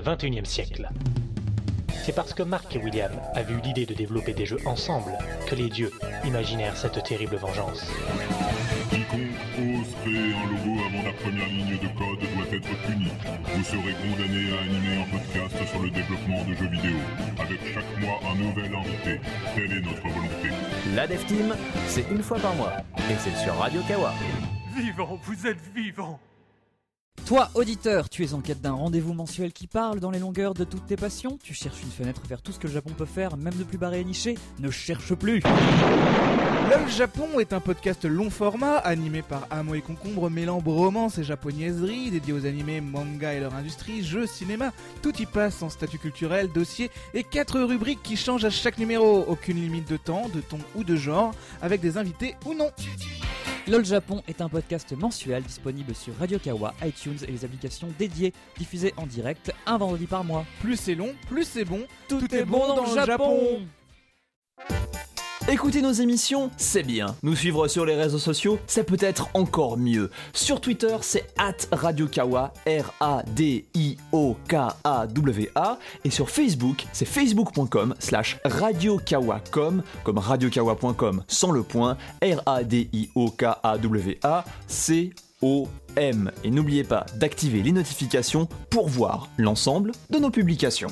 21e siècle. C'est parce que Mark et William avaient eu l'idée de développer des jeux ensemble que les dieux imaginèrent cette terrible vengeance. Quiconque ose créer un logo avant la première ligne de code doit être puni. Vous serez condamné à animer un podcast sur le développement de jeux vidéo, avec chaque mois un nouvel invité. Telle est notre volonté. La Dev Team, c'est une fois par mois. Et c'est sur Radio Kawa. Vivant, vous êtes vivant Toi, auditeur, tu es en quête d'un rendez-vous mensuel qui parle dans les longueurs de toutes tes passions Tu cherches une fenêtre vers tout ce que le Japon peut faire, même de plus barré et niché Ne cherche plus LOL Japon est un podcast long format animé par Amo et Concombre mêlant bromance et japonaiserie dédié aux animés, manga et leur industrie, jeux, cinéma. Tout y passe en statut culturel, dossier et quatre rubriques qui changent à chaque numéro. Aucune limite de temps, de ton ou de genre, avec des invités ou non. LOL Japon est un podcast mensuel disponible sur Radio Kawa, iTunes et les applications dédiées, diffusé en direct un vendredi par mois. Plus c'est long, plus c'est bon. Tout, est bon dans, le Japon. Écouter nos émissions, c'est bien. Nous suivre sur les réseaux sociaux, c'est peut-être encore mieux. Sur Twitter, c'est at RadioKawa, R-A-D-I-O-K-A-W-A. Et sur Facebook, c'est facebook.com slash radiokawacom, comme radiokawa.com sans le point, R-A-D-I-O-K-A-W-A, C-O-M. Et n'oubliez pas d'activer les notifications pour voir l'ensemble de nos publications.